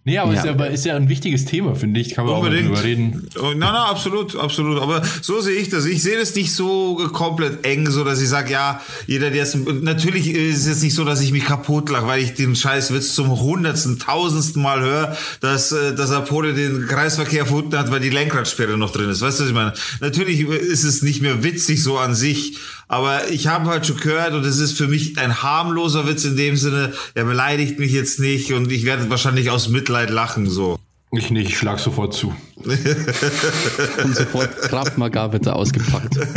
B: Nee, aber,
C: Ja.
B: Ist, ja, aber ist ja ein wichtiges Thema, finde ich. Kann man
A: Unbedingt.
B: auch drüber reden.
A: Oh, na, na, absolut, absolut. Aber so sehe ich das. Ich sehe das nicht so komplett eng, so dass ich sage, ja, jeder, der es. Natürlich ist es jetzt nicht so, dass ich mich kaputt lache, weil ich den Scheißwitz zum hundertsten, tausendsten Mal höre, dass, äh, dass Apollo den Kreisverkehr erfunden hat, weil die Lenkradsperre noch drin ist. Weißt du, was ich meine? Natürlich ist es nicht mehr witzig so an sich, aber ich habe halt schon gehört und es ist für mich ein harmloser Witz in dem Sinne, er beleidigt mich jetzt nicht und ich werde wahrscheinlich aus Mitleid lachen, so.
B: Ich nicht, ich schlag sofort zu. (laughs)
C: Und sofort Kraft Maga wird da ausgepackt. (laughs)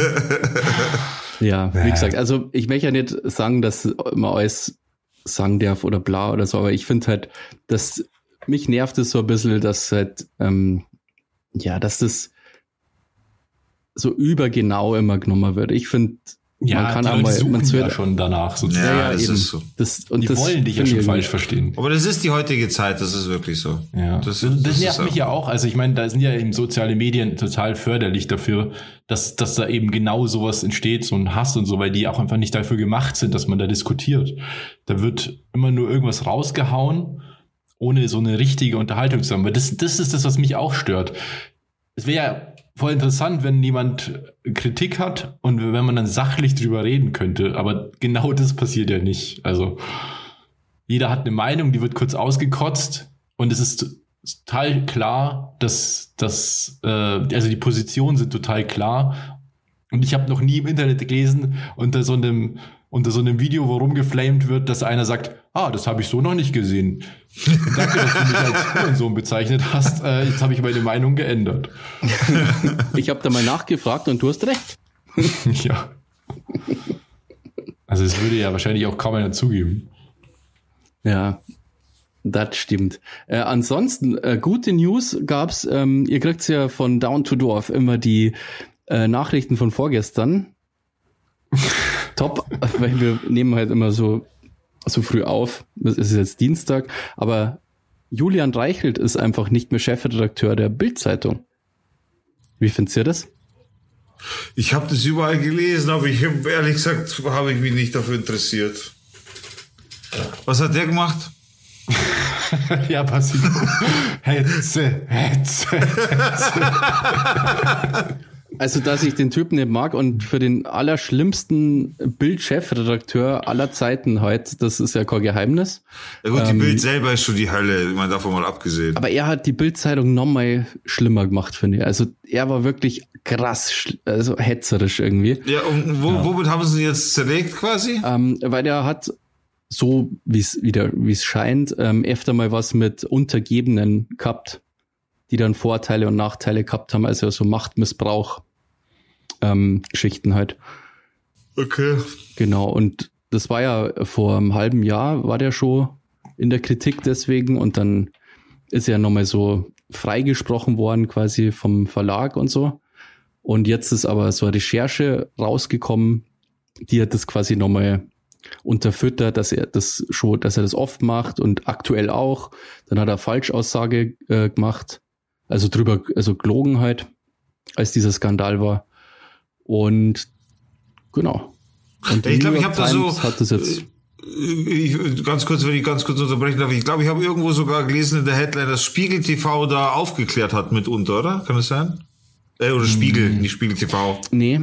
C: Ja, wie gesagt, also ich möchte ja nicht sagen, dass man alles sagen darf oder bla oder so, aber ich finde halt, dass mich nervt es so ein bisschen, dass halt, ähm, ja, dass das so übergenau immer genommen wird. Ich finde,
B: Ja,
C: man kann
B: suchen
C: man
B: ja schon danach. So
A: Ja, das ist so.
C: Das, und
B: die
C: das
B: wollen dich ja schon falsch verstehen.
A: Aber das ist die heutige Zeit, das ist wirklich so.
B: Ja,
A: Das,
B: das, das,
A: das
B: nervt mich ja auch. Also ich meine, da sind ja eben soziale Medien total förderlich dafür, dass, dass da eben genau sowas entsteht, so ein Hass und so, weil die auch einfach nicht dafür gemacht sind, dass man da diskutiert. Da wird immer nur irgendwas rausgehauen, ohne so eine richtige Unterhaltung zu haben. Weil das, das ist das, was mich auch stört. Es wäre ja voll interessant, wenn jemand Kritik hat und wenn man dann sachlich drüber reden könnte. Aber genau das passiert ja nicht. Also jeder hat eine Meinung, die wird kurz ausgekotzt und es ist total klar, dass, dass äh, also die Positionen sind total klar. Und ich habe noch nie im Internet gelesen unter so einem unter so einem Video, wo rumgeflamed wird, dass einer sagt, ah, das habe ich so noch nicht gesehen. Danke, dass du mich als Hurensohn bezeichnet hast. Äh, jetzt habe ich meine Meinung geändert. (laughs)
C: Ich habe da mal nachgefragt und du hast recht. (laughs)
B: ja. Also es würde ja wahrscheinlich auch kaum einer zugeben.
C: Ja, das stimmt. Äh, ansonsten, äh, gute News gab's. Ähm, ihr kriegt's ja von Down to Dorf immer die äh, Nachrichten von vorgestern. (laughs) Top, weil wir nehmen halt immer so, so früh auf. Es ist jetzt Dienstag, aber Julian Reichelt ist einfach nicht mehr Chefredakteur der Bild-Zeitung. Wie findet ihr das?
A: Ich habe das überall gelesen, aber ich hab, ehrlich gesagt habe ich mich nicht dafür interessiert. Was hat der gemacht? (laughs)
B: ja, passiv. (laughs) Hetze, Hetze.
C: Also, dass ich den Typen nicht mag und für den allerschlimmsten Bild-Chefredakteur aller Zeiten heute, das ist ja kein Geheimnis.
A: Ja gut,
C: Ähm,
A: die Bild selber ist schon die Hölle, meine, davon mal abgesehen.
C: Aber er hat die Bild-Zeitung nochmal schlimmer gemacht, finde ich. Also, er war wirklich krass, also hetzerisch irgendwie.
A: Ja, und wo, womit haben sie ihn jetzt zerlegt quasi?
C: Ähm, weil er hat so, wie es wieder, wie es scheint, ähm, öfter mal was mit Untergebenen gehabt, die dann Vorteile und Nachteile gehabt haben, also so Machtmissbrauch, ähm, Geschichten halt.
A: Okay.
C: Genau, und das war ja vor einem halben Jahr, war der schon in der Kritik deswegen und dann ist er nochmal so freigesprochen worden quasi vom Verlag und so. Und jetzt ist aber so eine Recherche rausgekommen, die hat das quasi nochmal unterfüttert, dass er das schon, dass er das oft macht und aktuell auch. Dann hat er Falschaussage äh, gemacht, also drüber, also gelogen halt, als dieser Skandal war. Und genau. Und
A: Ich glaube, ich habe das so.
C: Hat das jetzt.
A: Ich, ganz kurz, wenn ich ganz kurz unterbrechen darf. Ich glaube, ich habe irgendwo sogar gelesen in der Headline, dass Spiegel TV da aufgeklärt hat mitunter, oder? Kann das sein? Äh, oder Spiegel,
C: Hm.
A: nicht Spiegel TV.
C: Nee.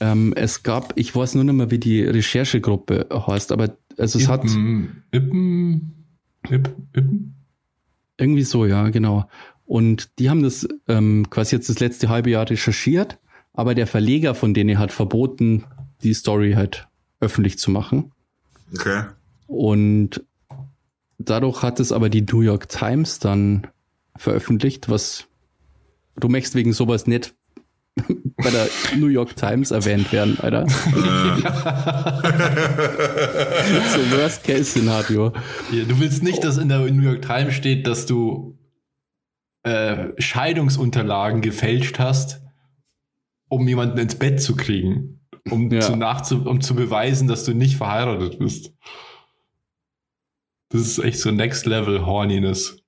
C: Ähm, es gab, ich weiß nur nicht mehr, wie die Recherchegruppe heißt, aber also es hat
B: Ippen, Ippen, Ipp, Ippen?
C: irgendwie so, ja, genau. Und die haben das ähm, quasi jetzt das letzte halbe Jahr recherchiert, aber der Verleger von denen hat verboten, die Story halt öffentlich zu machen.
A: Okay.
C: Und dadurch hat es aber die New York Times dann veröffentlicht, was du möchtest wegen sowas nicht (laughs) bei der New York Times erwähnt werden, Alter. (laughs) so Worst-Case-Szenario.
B: Ja, du willst nicht, dass in der New York Times steht, dass du äh, Scheidungsunterlagen gefälscht hast, um jemanden ins Bett zu kriegen. Um,
C: Ja.
B: zu, nachzu um zu beweisen, dass du nicht verheiratet bist. Das ist echt so Next Level Horniness.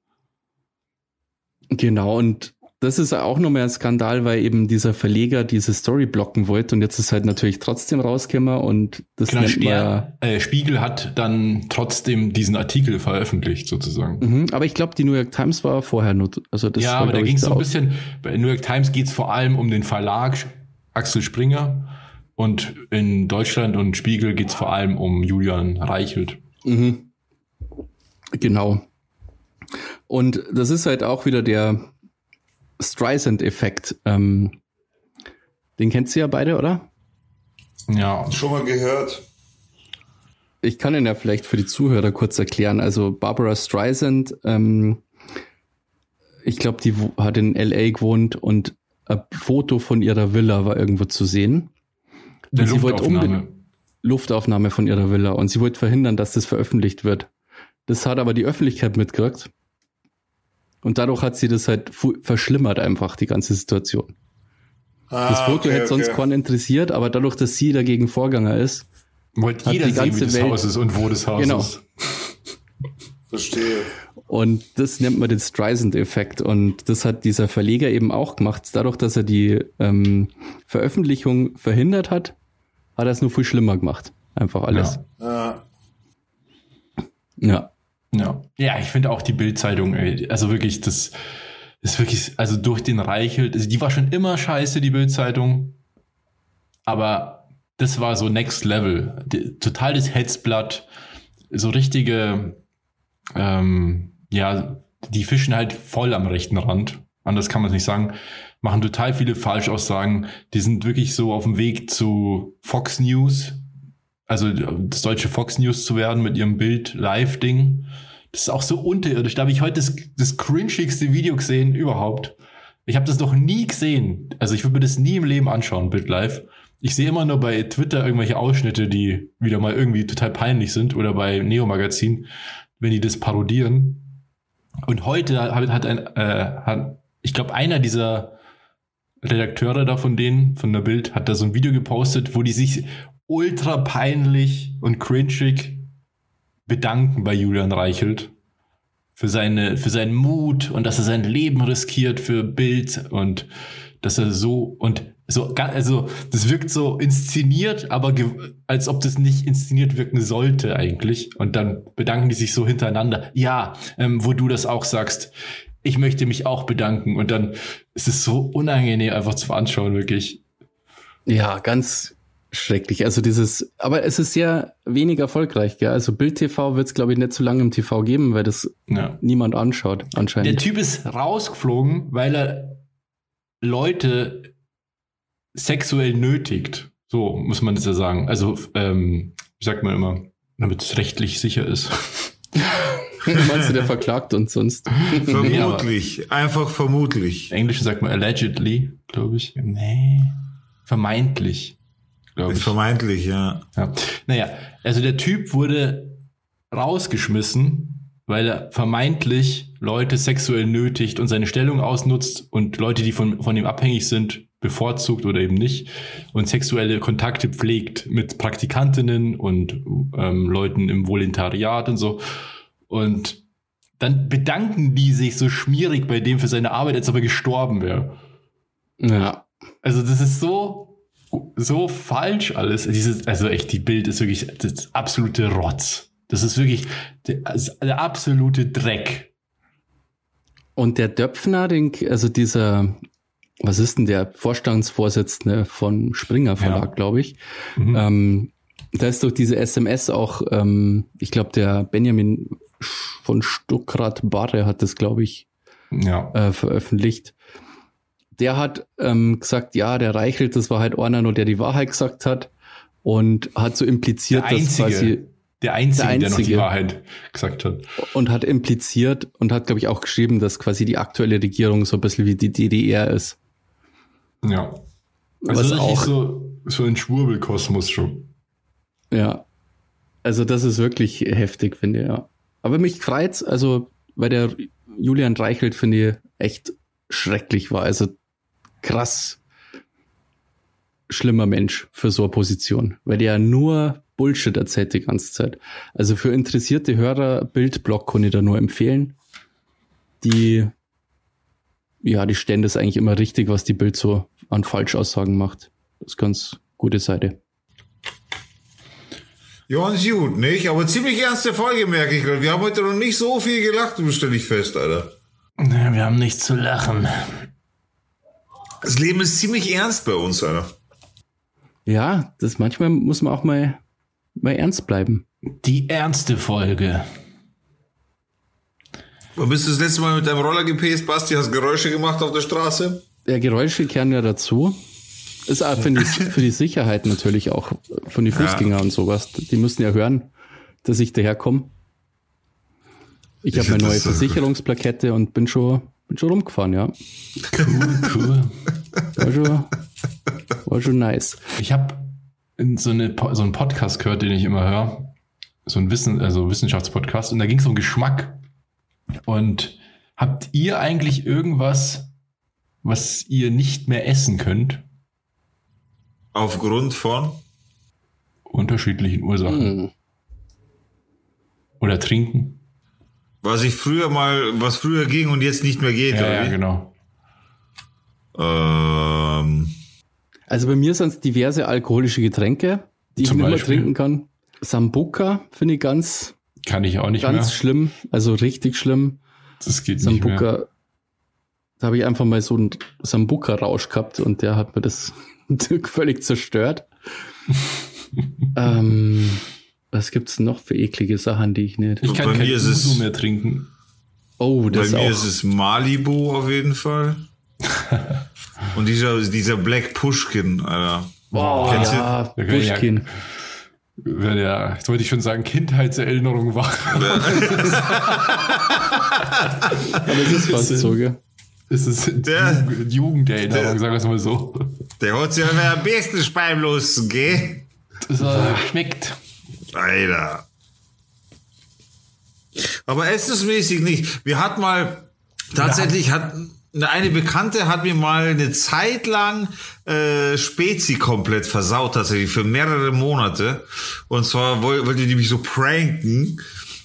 C: Genau, und das ist auch nochmal ein Skandal, weil eben dieser Verleger diese Story blocken wollte und jetzt ist halt natürlich trotzdem rausgekommen und das
B: Genau. Stern, äh, Spiegel hat dann trotzdem diesen Artikel veröffentlicht, sozusagen.
C: Mhm, aber ich glaube, die New York Times war vorher nur, also das
B: ja,
C: war,
B: aber da ging es so ein bisschen, bei New York Times geht es vor allem um den Verlag Axel Springer und in Deutschland und Spiegel geht es vor allem um Julian Reichelt.
C: Mhm. Genau. Und das ist halt auch wieder der Streisand-Effekt. Ähm, den kennst du ja beide, oder?
B: Ja,
A: Schon mal gehört.
C: Ich kann ihn ja vielleicht für die Zuhörer kurz erklären. Also Barbara Streisand, ähm, ich glaube, die hat in LA gewohnt und ein Foto von ihrer Villa war irgendwo zu sehen.
B: eine
C: Und sie wollte
B: Luftaufnahme.
C: unbedingt Luftaufnahme von ihrer Villa und sie wollte verhindern, dass das veröffentlicht wird. Das hat aber die Öffentlichkeit mitgekriegt. Und dadurch hat sie das halt verschlimmert einfach, die ganze Situation.
A: Ah,
C: Das Foto hätte sonst keinen interessiert, aber dadurch, dass sie dagegen Vorganger ist,
B: Wollte
C: Hat
B: jeder
C: die
B: sehen, wie
C: ganze
B: das
C: Welt-
B: Haus ist und wo das Haus
C: Genau.
B: ist.
A: Verstehe.
C: Und das nennt man den Streisand-Effekt. Und das hat dieser Verleger eben auch gemacht. Dadurch, dass er die ähm, Veröffentlichung verhindert hat, hat er es nur viel schlimmer gemacht. Einfach alles.
A: Ja.
C: Ja.
B: Ja, ja ich finde auch die Bildzeitung, ey, also wirklich, das ist wirklich, also durch den Reichelt, also die war schon immer scheiße, die Bildzeitung, aber das war so Next Level, die, totales Hetzblatt, so richtige, ähm, ja, die fischen halt voll am rechten Rand, anders kann man es nicht sagen, machen total viele Falschaussagen, die sind wirklich so auf dem Weg zu Fox News, also das deutsche Fox News zu werden mit ihrem Bild-Live-Ding. Das ist auch so unterirdisch. Da habe ich heute das, das cringigste Video gesehen überhaupt. Ich habe das noch nie gesehen. Also ich würde mir das nie im Leben anschauen, Bild Live. Ich sehe immer nur bei Twitter irgendwelche Ausschnitte, die wieder mal irgendwie total peinlich sind oder bei Neo Magazin, wenn die das parodieren. Und heute hat, hat ein, äh, hat, ich glaube, einer dieser Redakteure da von denen, von der Bild, hat da so ein Video gepostet, wo die sich ultra peinlich und cringig bedanken bei Julian Reichelt für seine, für seinen Mut und dass er sein Leben riskiert für Bild und dass er so und so, also das wirkt so inszeniert, aber als ob das nicht inszeniert wirken sollte eigentlich. Und dann bedanken die sich so hintereinander. Ja, ähm, wo du das auch sagst. Ich möchte mich auch bedanken. Und dann ist es so unangenehm einfach zu anschauen, wirklich.
C: Ja, ganz schrecklich. Also dieses, aber es ist sehr wenig erfolgreich, gell? Also Bild TV wird es, glaube ich, nicht so lange im TV geben, weil das
B: Ja.
C: niemand anschaut,
B: Der
C: anscheinend.
B: Typ ist rausgeflogen, weil er Leute sexuell nötigt. So muss man das ja sagen. Also, ähm, wie sagt man immer, damit es rechtlich sicher ist. (laughs)
C: Meinst du, der verklagt uns sonst?
A: Vermutlich. Einfach vermutlich.
B: Im Englischen sagt man allegedly, glaube ich. Nee. Vermeintlich, glaube ich.
A: Vermeintlich, ja.
B: Ja. Naja, also der Typ wurde rausgeschmissen weil er vermeintlich Leute sexuell nötigt und seine Stellung ausnutzt und Leute, die von, von ihm abhängig sind, bevorzugt oder eben nicht und sexuelle Kontakte pflegt mit Praktikantinnen und ähm, Leuten im Volontariat und so. Und dann bedanken die sich so schmierig bei dem für seine Arbeit, als ob er gestorben wäre.
C: Ja.
B: Also das ist so, so falsch alles. Dieses, also echt, die Bild ist wirklich das absolute Rotz. Das ist wirklich der, der absolute Dreck.
C: Und der Döpfner, den, also dieser, was ist denn der Vorstandsvorsitzende von Springer Verlag,
B: Ja.
C: glaube ich.
B: Mhm.
C: Ähm, da ist durch diese SMS auch, ähm, ich glaube, der Benjamin von Stuckrad Barre hat das, glaube ich,
B: Ja.
C: äh, veröffentlicht. Der hat ähm, gesagt, ja, der Reichelt, das war halt einer, nur der die Wahrheit gesagt hat und hat so impliziert,
B: Der
C: dass
B: Einzige.
C: quasi
B: Der Einzige,
C: Der
B: der, noch die
C: Einzige.
B: Wahrheit gesagt hat.
C: und hat impliziert und hat, glaube ich, auch geschrieben, dass quasi die aktuelle Regierung so ein bisschen wie die DDR ist.
B: Ja.
C: Was
B: Also richtig
C: auch-
B: so, so ein Schwurbelkosmos schon.
C: Ja. Also das ist wirklich heftig, finde ich, ja. Aber mich freut's, also, weil der Julian Reichelt, finde ich, echt schrecklich war. Also krass schlimmer Mensch für so eine Position, weil der nur Bullshit erzählt die ganze Zeit. Also für interessierte Hörer, Bildblog kann ich da nur empfehlen. Die, ja, die stellen das eigentlich immer richtig, was die Bild so an Falschaussagen macht. Das ist ganz gute Seite.
A: Ja, ist gut, nicht? Aber ziemlich ernste Folge, merke ich gerade. Wir haben heute noch nicht so viel gelacht, du stelle ich fest, Alter.
B: Ja, wir haben nichts zu lachen.
A: Das Leben ist ziemlich ernst bei uns, Alter.
C: Ja, das manchmal muss man auch mal, mal ernst bleiben.
B: Die ernste Folge.
A: Wann bist du das letzte Mal mit deinem Roller gepäst, Basti? Hast Geräusche gemacht auf der Straße?
C: Ja, Geräusche kehren ja dazu. Ist auch für die, (laughs) für die Sicherheit natürlich auch von den Fußgängern und sowas. Die müssen ja hören, dass ich daherkomme. Ich
A: Ich
C: habe eine
A: find
C: neue. Versicherungsplakette und bin schon, bin schon rumgefahren, ja.
B: Cool, cool.
C: War schon, war schon nice.
B: Ich habe so, eine, so einen Podcast gehört, den ich immer höre. So ein Wissen, also Wissenschaftspodcast. Und da ging es um Geschmack. Und habt ihr eigentlich irgendwas, was ihr nicht mehr essen könnt?
A: Aufgrund von?
B: Unterschiedlichen Ursachen.
C: Hm.
B: Oder trinken?
A: Was ich früher mal, was früher ging und jetzt nicht mehr geht,
B: Ja,
A: oder
B: ja, genau.
A: Ähm,
C: Also bei mir sind es diverse alkoholische Getränke, die
B: Zum
C: ich nicht mehr trinken kann. Sambuca finde ich ganz,
B: Kann ich auch nicht
C: ganz
B: mehr.
C: schlimm. Also richtig schlimm.
B: Das geht nicht mehr.
C: Sambuca, da habe ich einfach mal so einen Sambuca-Rausch gehabt und der hat mir das (laughs) völlig zerstört. (laughs) ähm, was gibt's noch für eklige Sachen, die ich nicht.
B: Ich kann
A: Bei
B: kein
A: mir ist es-
B: Uso mehr trinken.
C: Oh,
A: bei
C: das ist
A: mir
C: auch.
A: ist es Malibu auf jeden Fall. (laughs) und dieser, dieser Black Pushkin, Alter.
C: Wow,
A: Kennst
C: ja,
B: ja-
C: Pushkin.
B: Wenn ja, jetzt wollte ich schon sagen, Kindheitserinnerung war. (laughs)
C: Aber es ist fast so, gell?
B: Es ist
A: Der-
B: Jugend- Jugenderinnerung, sagen wir es mal so.
A: Der hat sich ja am besten speimlos, gell?
B: Das äh, schmeckt.
A: Alter. Aber essensmäßig nicht. Wir hatten mal, tatsächlich hat eine Bekannte hat mir mal eine Zeit lang äh, Spezi komplett versaut, tatsächlich für mehrere Monate. Und zwar woll- wollte die mich so pranken.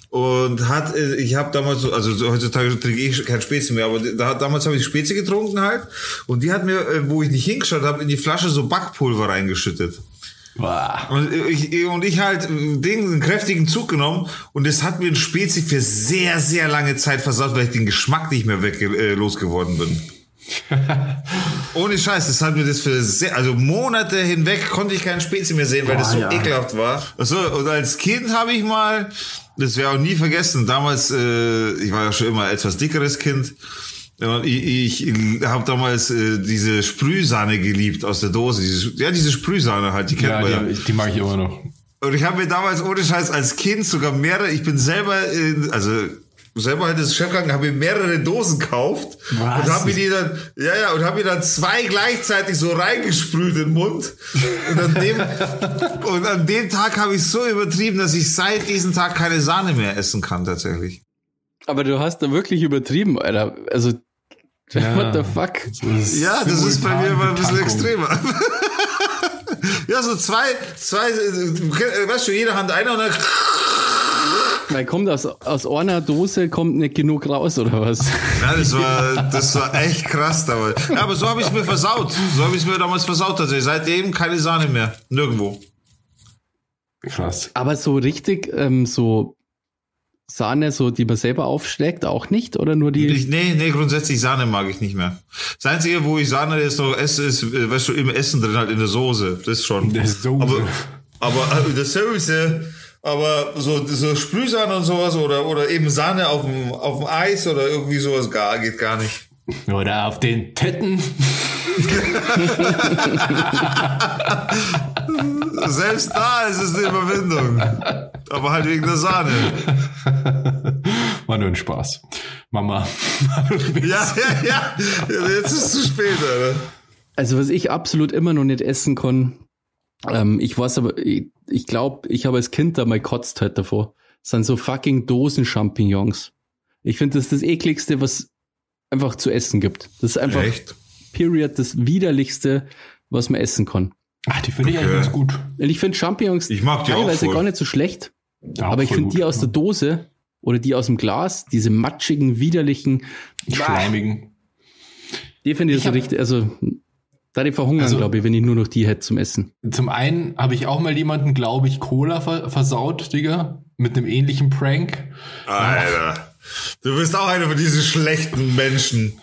A: Und hat, äh, ich habe damals, so, also so heutzutage trinke ich kein Spezi mehr, aber da, damals habe ich Spezi getrunken halt. Und die hat mir, äh, wo ich nicht hingeschaut habe, in die Flasche so Backpulver reingeschüttet.
B: Boah.
A: Und ich, und ich halt Ding, einen kräftigen Zug genommen und es hat mir ein Spezi für sehr, sehr lange Zeit versaut, weil ich den Geschmack nicht mehr weg äh, losgeworden bin. (laughs) Ohne Scheiß, das hat mir das für sehr, also Monate hinweg konnte ich keinen Spezi mehr sehen, weil das so
B: ja.
A: ekelhaft war. So, und als Kind habe ich mal, das wäre auch nie vergessen, damals, äh, ich war ja schon immer etwas dickeres Kind, und ich, ich habe damals äh, diese Sprühsahne geliebt aus der Dose. Diese, ja, diese Sprühsahne halt, die kennt
B: Ja,
A: man ja.
B: die, die mag ich immer noch.
A: Und ich habe mir damals ohne Scheiß als Kind sogar mehrere, ich bin selber, in, also selber halt das Chefkranken, habe mir mehrere Dosen gekauft
B: Was?
A: und habe mir die dann, ja ja, und habe mir dann zwei gleichzeitig so reingesprüht in den Mund. Und an dem, (laughs) und an dem Tag habe ich so übertrieben, dass ich seit diesem Tag keine Sahne mehr essen kann tatsächlich.
C: Aber du hast da wirklich übertrieben, Alter. Also,
B: Ja.
C: what the fuck?
A: Ja, das ist bei mir mal ein bisschen extremer. ja, so zwei, zwei, äh, weißt du, jede Hand einer und dann.
C: Weil kommt aus, aus einer Dose kommt nicht genug raus, oder was?
A: Ja, das war, das war echt krass damals. Ja, aber so habe ich es mir versaut. So habe ich es mir damals versaut. Also seitdem keine Sahne mehr. Nirgendwo.
B: Krass.
C: Aber so richtig, ähm, so Sahne, so die man selber aufschlägt, auch nicht? Oder nur die.
A: Ich, nee, nee, grundsätzlich Sahne mag ich nicht mehr. Das Einzige, wo ich Sahne jetzt noch esse, ist, äh, weißt du, im Essen drin, halt in der Soße. Das schon.
B: In der Soße.
A: Aber, aber äh, der Soße, aber so, so Sprühsahne und sowas oder, oder eben Sahne auf dem, auf dem Eis oder irgendwie sowas gar, geht gar nicht.
B: Oder auf den Tetten. (laughs) (laughs) (laughs)
A: Selbst da ist es eine Überwindung. Aber halt wegen der Sahne. (laughs)
B: War nur ein Spaß. Mama.
A: Ja, ja, ja. Jetzt ist es zu spät, Alter.
C: Also, was ich absolut immer noch nicht essen kann, ähm, ich weiß aber, ich, ich glaube, ich habe als Kind da mal kotzt halt davor. Das sind so fucking Dosen-Champignons. Ich finde, das ist das ekligste, was einfach zu essen gibt. Das ist einfach,
A: Echt?
C: period, das widerlichste, was man essen kann.
B: Ach, die finde ich eigentlich
A: Okay.
B: ganz gut.
C: Und ich finde Champignons
A: Ich mag die
C: teilweise gar nicht so schlecht,
B: Ja,
C: aber ich finde die aus der Dose oder die aus dem Glas, diese matschigen, widerlichen,
B: Schleimigen.
C: die finde ich,
B: Ich
C: so richtig, also da die verhungern,
B: Also-
C: glaube ich, wenn ich nur noch die hätte zum Essen.
B: Zum einen habe ich auch mal jemanden, glaube ich, Cola ver versaut, Digga. Mit einem ähnlichen Prank.
A: Alter. Du bist auch einer von diesen schlechten Menschen.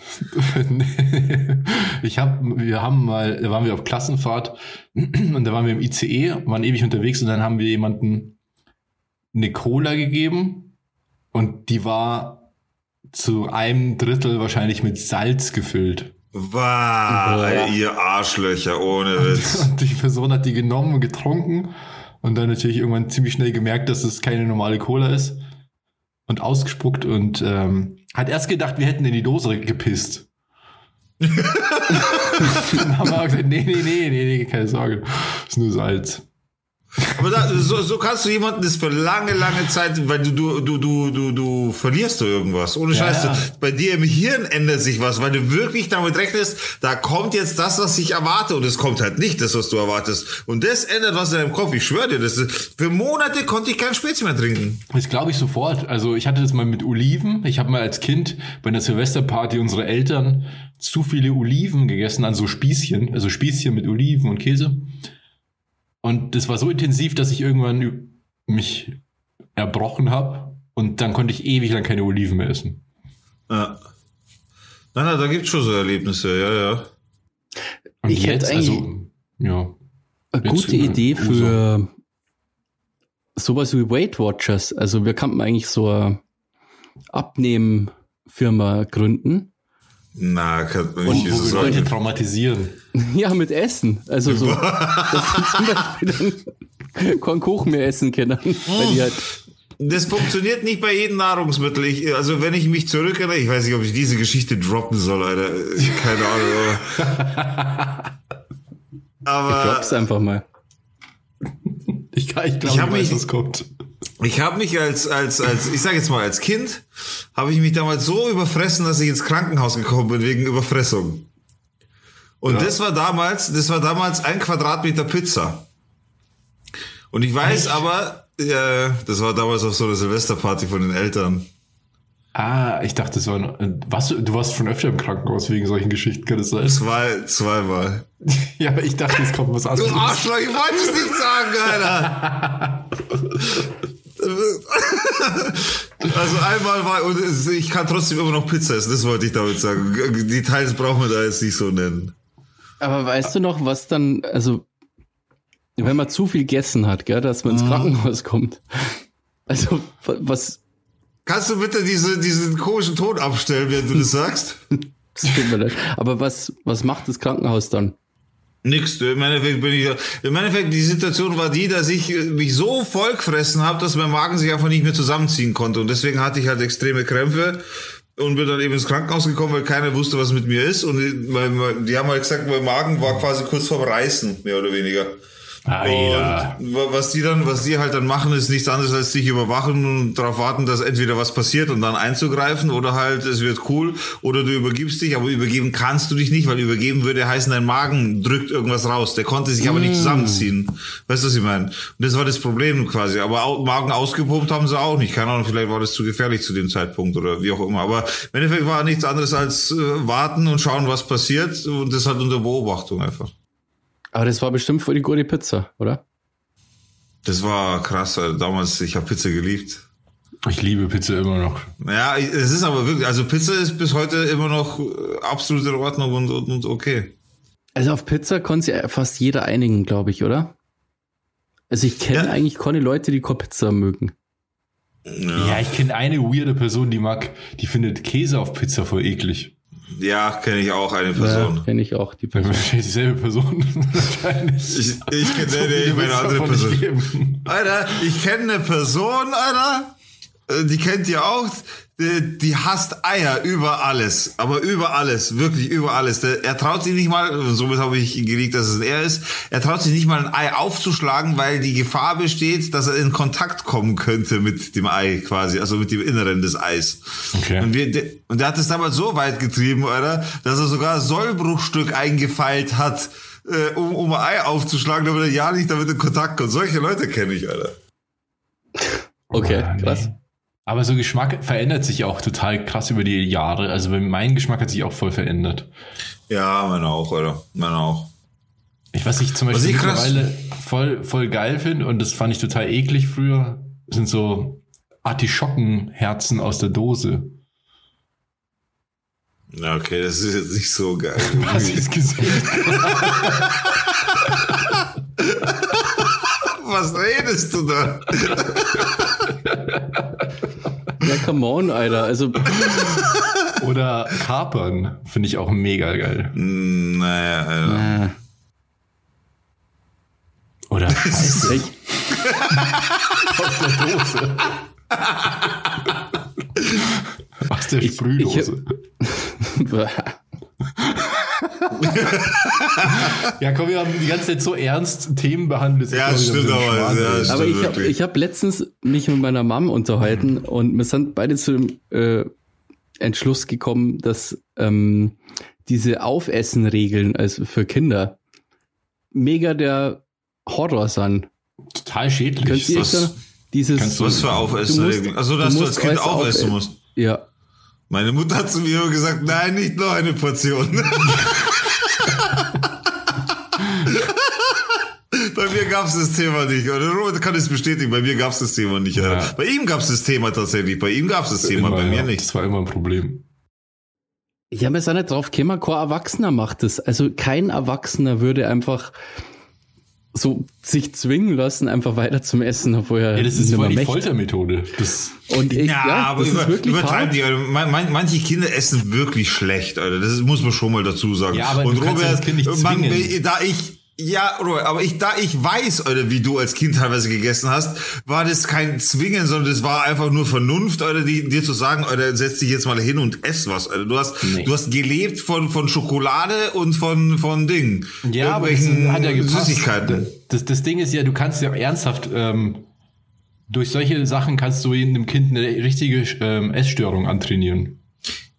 A: (laughs)
B: ich habe, wir haben mal, da waren wir auf Klassenfahrt und da waren wir im ICE, waren ewig unterwegs und dann haben wir jemanden eine Cola gegeben und die war zu einem Drittel wahrscheinlich mit Salz gefüllt.
A: Wow, ihr Arschlöcher, ohne Witz. (laughs)
B: Und die Person hat die genommen und getrunken und dann natürlich irgendwann ziemlich schnell gemerkt, dass es keine normale Cola ist und ausgespuckt und ähm, hat erst gedacht, wir hätten in die Dose gepisst. (laughs) (laughs) dann haben wir gesagt, nee, nee, nee, nee, nee, keine Sorge, ist nur Salz.
A: Aber da, so, so kannst du jemanden das für lange, lange Zeit, weil du, du, du, du, du, du verlierst du irgendwas. Ohne
B: Ja,
A: Scheiß,
B: ja.
A: Bei dir im Hirn ändert sich was, weil du wirklich damit rechnest, da kommt jetzt das, was ich erwarte und es kommt halt nicht das, was du erwartest. Und das ändert was in deinem Kopf. Ich schwöre dir, das ist, für Monate konnte ich kein Spezi mehr trinken.
B: Das glaube ich sofort. Also ich hatte das mal mit Oliven. Ich habe mal als Kind bei einer Silvesterparty unsere Eltern zu viele Oliven gegessen an so Spießchen, also Spießchen mit Oliven und Käse. Und das war so intensiv, dass ich irgendwann mich erbrochen habe und dann konnte ich ewig lang keine Oliven mehr essen.
A: Ja. Nein, nein, da gibt's schon so Erlebnisse, ja, ja.
B: Und
C: Ich hätte eigentlich-
B: also, ja.
C: Eine
B: Jetzt
C: gute Idee
B: Uso.
C: für sowas wie Weight Watchers. Also wir könnten eigentlich so eine Abnehmfirma gründen.
A: Na, kann man
C: Und
A: nicht
C: wo
A: so
C: wir
B: Leute
A: sagen.
B: traumatisieren. (laughs)
C: Ja, mit Essen. Also so, (laughs) dass sie zum Beispiel dann keinen Kuchen mehr essen können. Weil die halt,
A: Das funktioniert nicht bei jedem Nahrungsmittel. Ich, also wenn ich mich zurückerinnere, ich weiß nicht, ob ich diese Geschichte droppen soll, Alter. Keine Ahnung. Aber,
C: ich drop's einfach mal.
B: Ich, ich
A: Ich
B: glaube, ich,
A: hab
B: weiß,
A: mich-
B: was kommt.
A: Ich habe mich als, als, als, ich sage jetzt mal als Kind, habe ich mich damals so überfressen, dass ich ins Krankenhaus gekommen bin wegen Überfressung. Und
B: Ja.
A: das war damals, das war damals ein Quadratmeter Pizza. Und ich weiß aber, ja, das war damals auf so einer Silvesterparty von den Eltern.
B: Ah, ich dachte, das war ein, äh, was, du warst schon öfter im Krankenhaus wegen solchen Geschichten, kann das sein?
A: Zwei, zweimal. (laughs)
B: Ja, aber ich dachte, es kommt was
A: Du
B: anderes.
A: Arschloch, ich wollte es nicht sagen, Alter. (laughs) Also einmal war, und ich kann trotzdem immer noch Pizza essen, das wollte ich damit sagen. Details brauchen wir da jetzt nicht so nennen.
C: Aber weißt du noch, was dann, also wenn man zu viel gegessen hat, gell, dass man ins Krankenhaus kommt. Also wa- was,
A: Kannst du bitte diese, diesen komischen Ton abstellen, während du das sagst? (laughs)
C: das tut mir leid. Aber was, was macht das Krankenhaus dann?
A: Nix. Im Endeffekt bin ich, im Endeffekt, die Situation war die, dass ich äh, mich so voll gefressen habe, dass mein Magen sich einfach nicht mehr zusammenziehen konnte. Und deswegen hatte ich halt extreme Krämpfe und bin dann eben ins Krankenhaus gekommen, weil keiner wusste, was mit mir ist. Und die, mein- die haben halt gesagt, mein Magen war quasi kurz vorm Reißen, mehr oder weniger.
B: Alter.
A: Und wa- was die dann, was die halt dann machen, ist nichts anderes als dich überwachen und darauf warten, dass entweder was passiert und dann einzugreifen oder halt es wird cool oder du übergibst dich, aber übergeben kannst du dich nicht, weil übergeben würde heißen, dein Magen drückt irgendwas raus. Der konnte sich aber nicht zusammenziehen. Weißt du, was ich meine? Und das war das Problem quasi. Aber Magen ausgepumpt haben sie auch nicht. Keine Ahnung, vielleicht war das zu gefährlich zu dem Zeitpunkt oder wie auch immer. Aber im Endeffekt war nichts anderes als äh, warten und schauen, was passiert und das halt unter Beobachtung einfach.
C: Aber das war bestimmt für die gute Pizza, oder?
A: Das war krass. Alter. Damals, ich habe Pizza geliebt.
B: Ich liebe Pizza immer noch.
A: Ja, es ist aber wirklich, also Pizza ist bis heute immer noch äh, absolut in Ordnung und, und, und okay.
C: Also auf Pizza konnte sich fast jeder einigen, glaube ich, oder? Also ich kenne
A: Ja.
C: eigentlich keine Leute, die keine Pizza mögen.
B: Ja, ich kenne eine weirde Person, die mag, die findet Käse auf Pizza voll eklig.
A: Ja, kenne ich auch eine
C: Ja,
A: Person.
C: kenne ich auch, die Person.
B: ist dieselbe Person (laughs) wahrscheinlich.
A: Ich, ich kenne
B: So
A: nee, eine andere Person. Alter, ich kenne eine Person, Alter, äh, die kennt ihr auch, die, die hasst Eier über alles, aber über alles, wirklich über alles. Der, er traut sich nicht mal, und somit habe ich gelegt, dass es er ist, er traut sich nicht mal ein Ei aufzuschlagen, weil die Gefahr besteht, dass er in Kontakt kommen könnte mit dem Ei quasi, also mit dem Inneren des Eis.
B: Okay.
A: Und, wir, der, und der hat es damals so weit getrieben, Alter, dass er sogar Sollbruchstück eingefeilt hat, äh, um, um ein Ei aufzuschlagen, damit er ja nicht damit in Kontakt kommt. Solche Leute kenne ich, Alter.
C: Okay,
B: nee.
C: krass.
B: Aber so Geschmack verändert sich auch total krass über die Jahre. Also mein Geschmack hat sich auch voll verändert.
A: Ja, meine auch, Alter. Meine auch.
B: Ich, was ich zum Beispiel
A: ich
B: mittlerweile voll, voll geil finde und das fand ich total eklig früher, sind so Artischockenherzen aus der Dose.
A: Ja, okay, das ist jetzt nicht so geil. (laughs)
B: Was ist gesehen? (laughs)
A: Was redest du da?
C: Ja, come on, Alter. Also,
B: Oder Kapern finde ich auch mega geil.
A: Hm, Naja, Alter.
C: äh,
B: Oder (laughs) Scheiße
C: ich,
B: aus der Dose. Aus der
C: Ich-
B: Sprühdose. (laughs) (laughs) Ja, komm, wir haben die ganze Zeit so ernst Themen behandelt.
A: Ja, stimmt aber, ja, stimmt.
C: Aber ich habe ich hab letztens mich mit meiner Mom unterhalten und wir sind beide zu dem äh, Entschluss gekommen, dass ähm, diese Aufessenregeln also für Kinder mega der Horror sind.
B: total schädlich.
C: Könnt ihr euch
A: was-
C: da dieses
B: kannst du-
A: Was für Aufessenregeln? Also, dass du,
C: musst
A: als Kind aufessen. musst.
C: ja
A: Meine Mutter hat zu mir immer gesagt, nein, nicht noch eine Portion. (laughs) Bei mir gab es das Thema nicht. Oder Robert kann es bestätigen, bei mir gab es das Thema nicht.
B: Ja.
A: Bei ihm gab es das Thema tatsächlich. Bei ihm gab es das Thema,
B: Immer,
A: bei mir
B: ja.
A: nicht.
B: Das war immer ein Problem.
C: Ich habe jetzt auch nicht drauf gekommen, kein Erwachsener macht das. Also kein Erwachsener würde einfach so sich zwingen lassen, einfach weiter zum Essen, obwohl er
B: Ja, das ist voll
C: mehr
B: die
C: möchte.
B: Foltermethode. Das,
C: Und ich,
A: Ja,
C: ja,
A: aber
C: das
A: über,
C: ist wirklich
A: übertreiben
C: hart.
A: die. Man, man, manche Kinder essen wirklich schlecht, Alter. Das muss man schon mal dazu sagen.
B: Ja, aber Kind nicht
A: man,
B: zwingen.
A: da ich ja, Robert, aber ich, da ich weiß, Alter, wie du als Kind teilweise gegessen hast, war das kein Zwingen, sondern das war einfach nur Vernunft, Alter, die, dir zu sagen, Alter, setz dich jetzt mal hin und ess was, Alter. Du hast,
B: Nee.
A: du hast gelebt von, von Schokolade und von, von Ding.
B: ja, aber das hat ja gepasst.
A: Süßigkeiten.
B: Das, das Ding ist ja, du kannst ja ernsthaft, ähm, durch solche Sachen kannst du einem Kind eine richtige ähm, Essstörung antrainieren.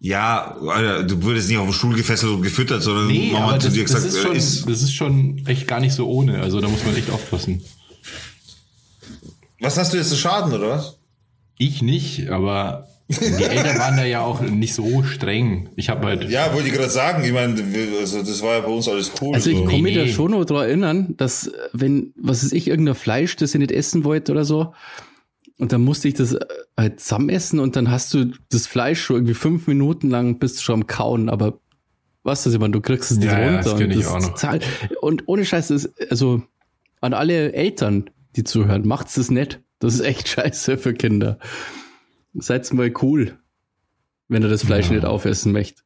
A: Ja, Alter, du wurdest nicht auf den Stuhl gefesselt und gefüttert, sondern
B: Nee,
A: Mama zu
B: das,
A: dir
B: das,
A: gesagt,
B: ist
A: äh,
B: schon,
A: iss.
B: das ist schon echt gar nicht so ohne. Also da muss man echt aufpassen.
A: Was hast du jetzt zu Schaden, oder was?
B: Ich nicht, aber die Eltern waren da ja auch nicht so streng. Ich habe halt.
A: Ja, wollte ich gerade sagen. Ich meine, also das war ja bei uns alles cool.
C: Also ich
A: so.
C: kann mich da
B: Nee.
C: schon noch dran erinnern, dass äh, wenn, was ist ich, irgendein Fleisch, das ich nicht essen wollte oder so, und dann musste ich das äh, halt zusammen essen und dann hast du das Fleisch schon irgendwie fünf Minuten lang bist du schon am Kauen, aber was das immer, du kriegst es nicht
B: Ja, ja,
C: runter.
B: das kenn
C: und,
B: ich auch noch.
C: und ohne Scheiß, das ist, also an alle Eltern, die zuhören, macht's das nicht. Das ist echt (laughs) scheiße für Kinder. Seid's mal cool, wenn ihr das Fleisch
B: Ja.
C: nicht aufessen möchtet.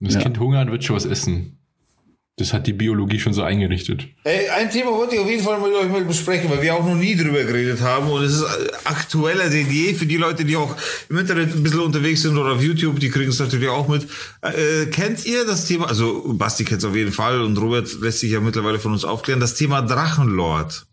B: Das
C: Ja.
B: Kind hungern wird schon was essen. Das hat die Biologie schon so eingerichtet.
A: Ey, ein Thema wollte ich auf jeden Fall mit euch mal besprechen, weil wir auch noch nie drüber geredet haben und es ist äh, aktueller denn je für die Leute, die auch im Internet ein bisschen unterwegs sind oder auf YouTube, die kriegen es natürlich auch mit. Äh, kennt ihr das Thema, also Basti kennt es auf jeden Fall und Robert lässt sich ja mittlerweile von uns aufklären, das Thema Drachenlord.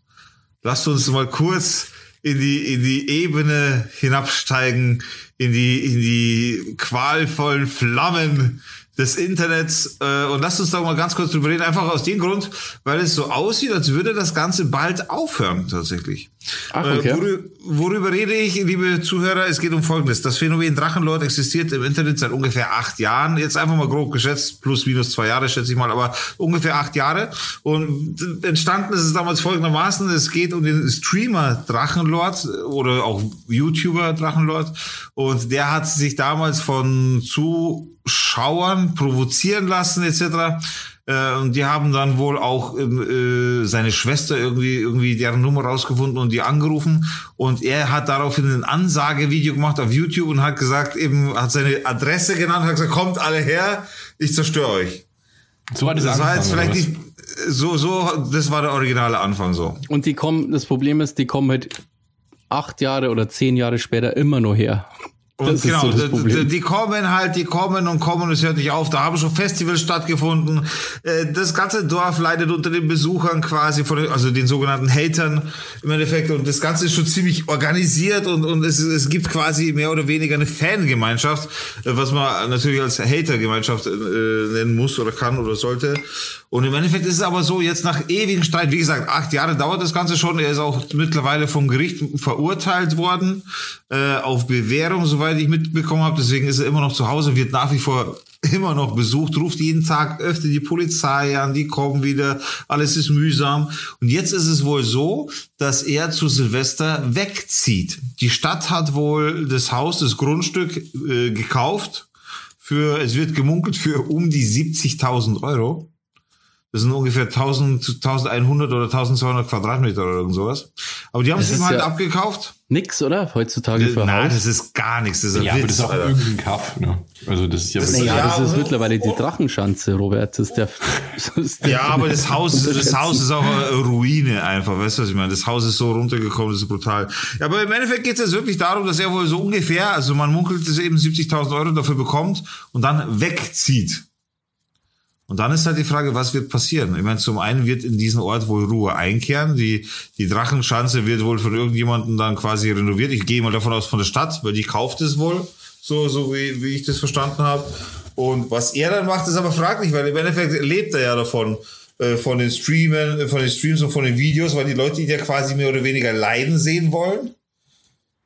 A: Lasst uns mal kurz in die, in die Ebene hinabsteigen, in die, in die qualvollen Flammen des Internets. Äh, und lasst uns doch mal ganz kurz drüber reden. Einfach aus dem Grund, weil es so aussieht, als würde das Ganze bald aufhören, tatsächlich.
C: Ach, okay.
A: Äh, worüber, worüber rede ich, liebe Zuhörer? Es geht um Folgendes. Das Phänomen Drachenlord existiert im Internet seit ungefähr acht Jahren. Jetzt einfach mal grob geschätzt, plus minus zwei Jahre, schätze ich mal, aber ungefähr acht Jahre. Und entstanden ist es damals folgendermaßen. Es geht um den Streamer Drachenlord oder auch YouTuber Drachenlord. Und der hat sich damals von Zuschauern provozieren lassen, etc. Äh, und die haben dann wohl auch äh, seine Schwester irgendwie, irgendwie deren Nummer rausgefunden und die angerufen. Und er hat daraufhin ein Ansagevideo gemacht auf YouTube und hat gesagt, eben, hat seine Adresse genannt, hat gesagt, kommt alle her, ich zerstöre euch.
B: So hat es
A: Das war jetzt vielleicht nicht, so, so, das war der originale Anfang so.
C: Und die kommen, das Problem ist, die kommen halt acht Jahre oder zehn Jahre später immer nur her.
A: Und genau,
C: so
A: die, die kommen halt, die kommen und kommen und es hört nicht auf. Da haben schon Festivals stattgefunden. Äh, Das ganze Dorf leidet unter den Besuchern quasi, von den, also den sogenannten Hatern im Endeffekt. Und das Ganze ist schon ziemlich organisiert und, und es, es gibt quasi mehr oder weniger eine Fangemeinschaft, äh, was man natürlich als Hatergemeinschaft äh, nennen muss oder kann oder sollte. Und im Endeffekt ist es aber so, jetzt nach ewigen Streit, wie gesagt, acht Jahre dauert das Ganze schon. Er ist auch mittlerweile vom Gericht verurteilt worden, äh, auf Bewährung, soweit ich mitbekommen habe. Deswegen ist er immer noch zu Hause, wird nach wie vor (laughs) immer noch besucht, ruft jeden Tag öfter die Polizei an, die kommen wieder, alles ist mühsam. Und jetzt ist es wohl so, dass er zu Silvester wegzieht. Die Stadt hat wohl das Haus, das Grundstück äh, gekauft für, es wird gemunkelt, für um die 70.000 Euro. Das sind ungefähr 1000, 1100 oder 1200 Quadratmeter oder irgend sowas. Aber die haben es ihm halt
C: ja-
A: abgekauft.
C: Nix, oder? Heutzutage für
A: Nein,
C: Haus.
A: das ist gar nichts. Das ist ein
B: Ja, aber
A: Witz,
B: das ist auch
A: Alter.
B: irgendein Kaff, ne? Also das ist ja
A: Das- Ja,
C: das ist
A: aber-
C: mittlerweile die Drachenschanze, Robert. Das ist der, das ist der
A: Ja, aber das Haus, das. Haus ist auch eine Ruine einfach, weißt du, was ich meine? Das Haus ist so runtergekommen, das ist brutal. Ja, aber im Endeffekt geht es jetzt wirklich darum, dass er wohl so ungefähr, also man munkelt, dass er eben 70.000 Euro dafür bekommt und dann wegzieht. Und dann ist halt die Frage, was wird passieren? Ich meine, zum einen wird in diesen Ort wohl Ruhe einkehren. Die, die Drachenschanze wird wohl von irgendjemandem dann quasi renoviert. Ich gehe mal davon aus von der Stadt, weil die kauft es wohl, so, so wie, wie ich das verstanden habe. Und was er dann macht, ist aber fraglich, weil im Endeffekt lebt er ja davon, äh, von den Streamen, äh, von den Streams und von den Videos, weil die Leute ihn ja quasi mehr oder weniger leiden sehen wollen.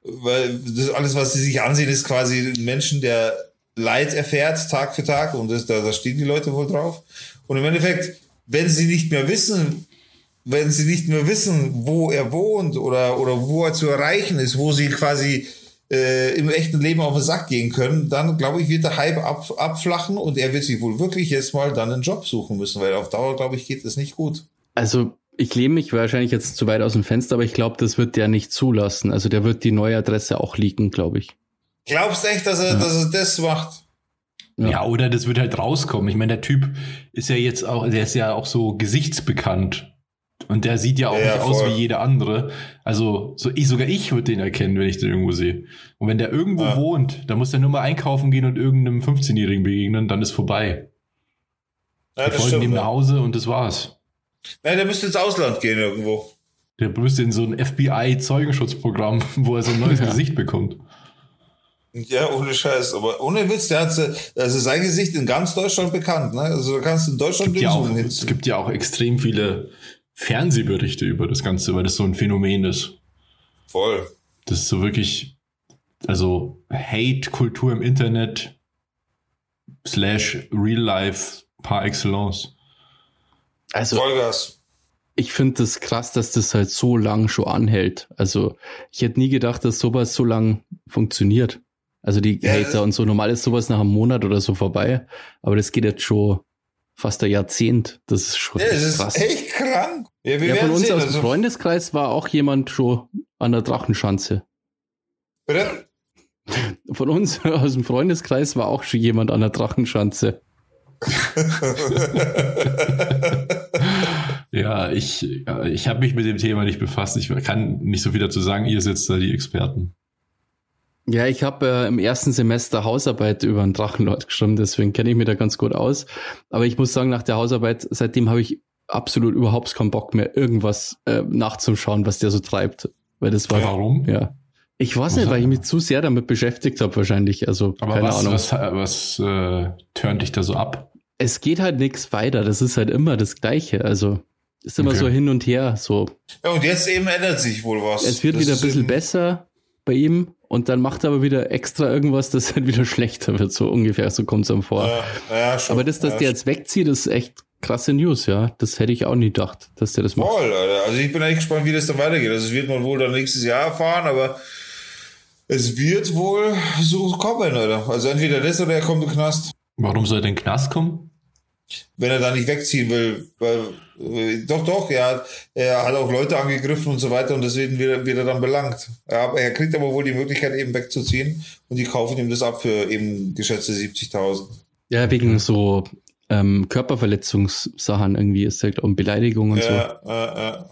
A: Weil das alles, was sie sich ansehen, ist quasi ein Menschen, der Leid erfährt, Tag für Tag. Und das, da, da stehen die Leute wohl drauf. Und im Endeffekt, wenn sie nicht mehr wissen, wenn sie nicht mehr wissen, wo er wohnt oder, oder wo er zu erreichen ist, wo sie quasi äh, im echten Leben auf den Sack gehen können, dann glaube ich, wird der Hype ab, abflachen und er wird sich wohl wirklich jetzt mal dann einen Job suchen müssen, weil auf Dauer, glaube ich, geht es nicht gut.
C: Also ich lehne mich wahrscheinlich jetzt zu weit aus dem Fenster, aber ich glaube, das wird der nicht zulassen. Also der wird die neue Adresse auch leaken, glaube ich.
A: Glaubst echt, dass er, dass er das macht?
B: Ja. oder das wird halt rauskommen. Ich meine, der Typ ist ja jetzt auch, der ist ja auch so gesichtsbekannt. Und der sieht ja auch
A: Ja,
B: nicht aus
A: voll.
B: wie jeder andere. Also, so ich, sogar ich würde den erkennen, wenn ich den irgendwo sehe. Und wenn der irgendwo
A: Ja.
B: wohnt, dann muss der nur mal einkaufen gehen und irgendeinem 15-Jährigen begegnen, dann ist vorbei.
A: Ja,
B: Wir folgen ihm nach Hause und das war's.
A: Nein, der müsste ins Ausland gehen irgendwo.
B: Der müsste in so ein FBI-Zeugenschutzprogramm, wo er so ein neues
C: Ja.
B: Gesicht bekommt.
A: Ja, ohne Scheiß. Aber ohne Witz, der hat also sein Gesicht in ganz Deutschland bekannt. Ne? Also da kannst du in Deutschland
B: gibt ja auch, es gibt ja auch extrem viele Fernsehberichte über das Ganze, weil das so ein Phänomen ist.
A: Voll.
B: Das ist so wirklich, also Hate-Kultur im Internet slash Real Life par excellence.
C: Also
A: Vollgas.
C: ich finde das krass, dass das halt so lang schon anhält. Also ich hätte nie gedacht, dass sowas so lang funktioniert. Also die
A: Ja,
C: Hater und so. Normal ist sowas nach einem Monat oder so vorbei. Aber das geht jetzt schon fast ein Jahrzehnt. Das ist schon
A: Ja, das
C: echt
A: ist
C: krass.
A: echt krank. Ja, wir
C: Ja, von uns
A: sehen.
C: aus dem
A: Also,
C: Freundeskreis war auch jemand schon an der Drachenschanze.
A: bitte? (laughs)
C: Von uns aus dem Freundeskreis war auch schon jemand an der Drachenschanze. (laughs)
B: Ja, ich, äh, ich habe mich mit dem Thema nicht befasst. Ich kann nicht so viel dazu sagen. Ihr sitzt da die Experten.
C: Ja, ich habe äh, im ersten Semester Hausarbeit über einen Drachenlord geschrieben, deswegen kenne ich mich da ganz gut aus. Aber ich muss sagen, nach der Hausarbeit, seitdem habe ich absolut überhaupt keinen Bock mehr, irgendwas äh, nachzuschauen, was der so treibt. Weil das war.
B: Warum?
C: Ja. Ich weiß nicht, weil ich mich zu sehr damit beschäftigt habe, wahrscheinlich. Also,
B: Aber
C: keine
B: was,
C: Ahnung.
B: was, was äh, turnt dich da so ab?
C: Es geht halt nichts weiter. Das ist halt immer das Gleiche. Also, ist immer
B: Okay.
C: so hin und her. So,
A: Ja, und jetzt eben ändert sich wohl was.
C: es wird
A: Das
C: wieder ein bisschen besser bei ihm und dann macht er aber wieder extra irgendwas, das halt wieder (laughs) schlechter wird. So ungefähr, so kommt es ihm vor.
A: Ja, ja, schon.
C: Aber das, dass
A: ja,
C: der jetzt wegzieht, ist echt krasse News, ja. Das hätte ich auch nie gedacht, dass der das macht.
A: Voll, Alter. Also ich bin echt gespannt, wie das dann weitergeht. Also es wird man wohl dann nächstes Jahr erfahren, aber es wird wohl so kommen, Alter. Also entweder das oder er kommt in den Knast.
B: Warum soll er in den Knast kommen?
A: Wenn er da nicht wegziehen will. Weil, äh, doch, doch, er hat, er hat auch Leute angegriffen und so weiter und deswegen wird, er- wird er dann belangt. Ja, er kriegt aber wohl die Möglichkeit, eben wegzuziehen und die kaufen ihm das ab für eben geschätzte 70.000.
C: Ja, wegen so ähm, Körperverletzungssachen irgendwie ist halt um Beleidigung und so.
A: Ja, äh, äh.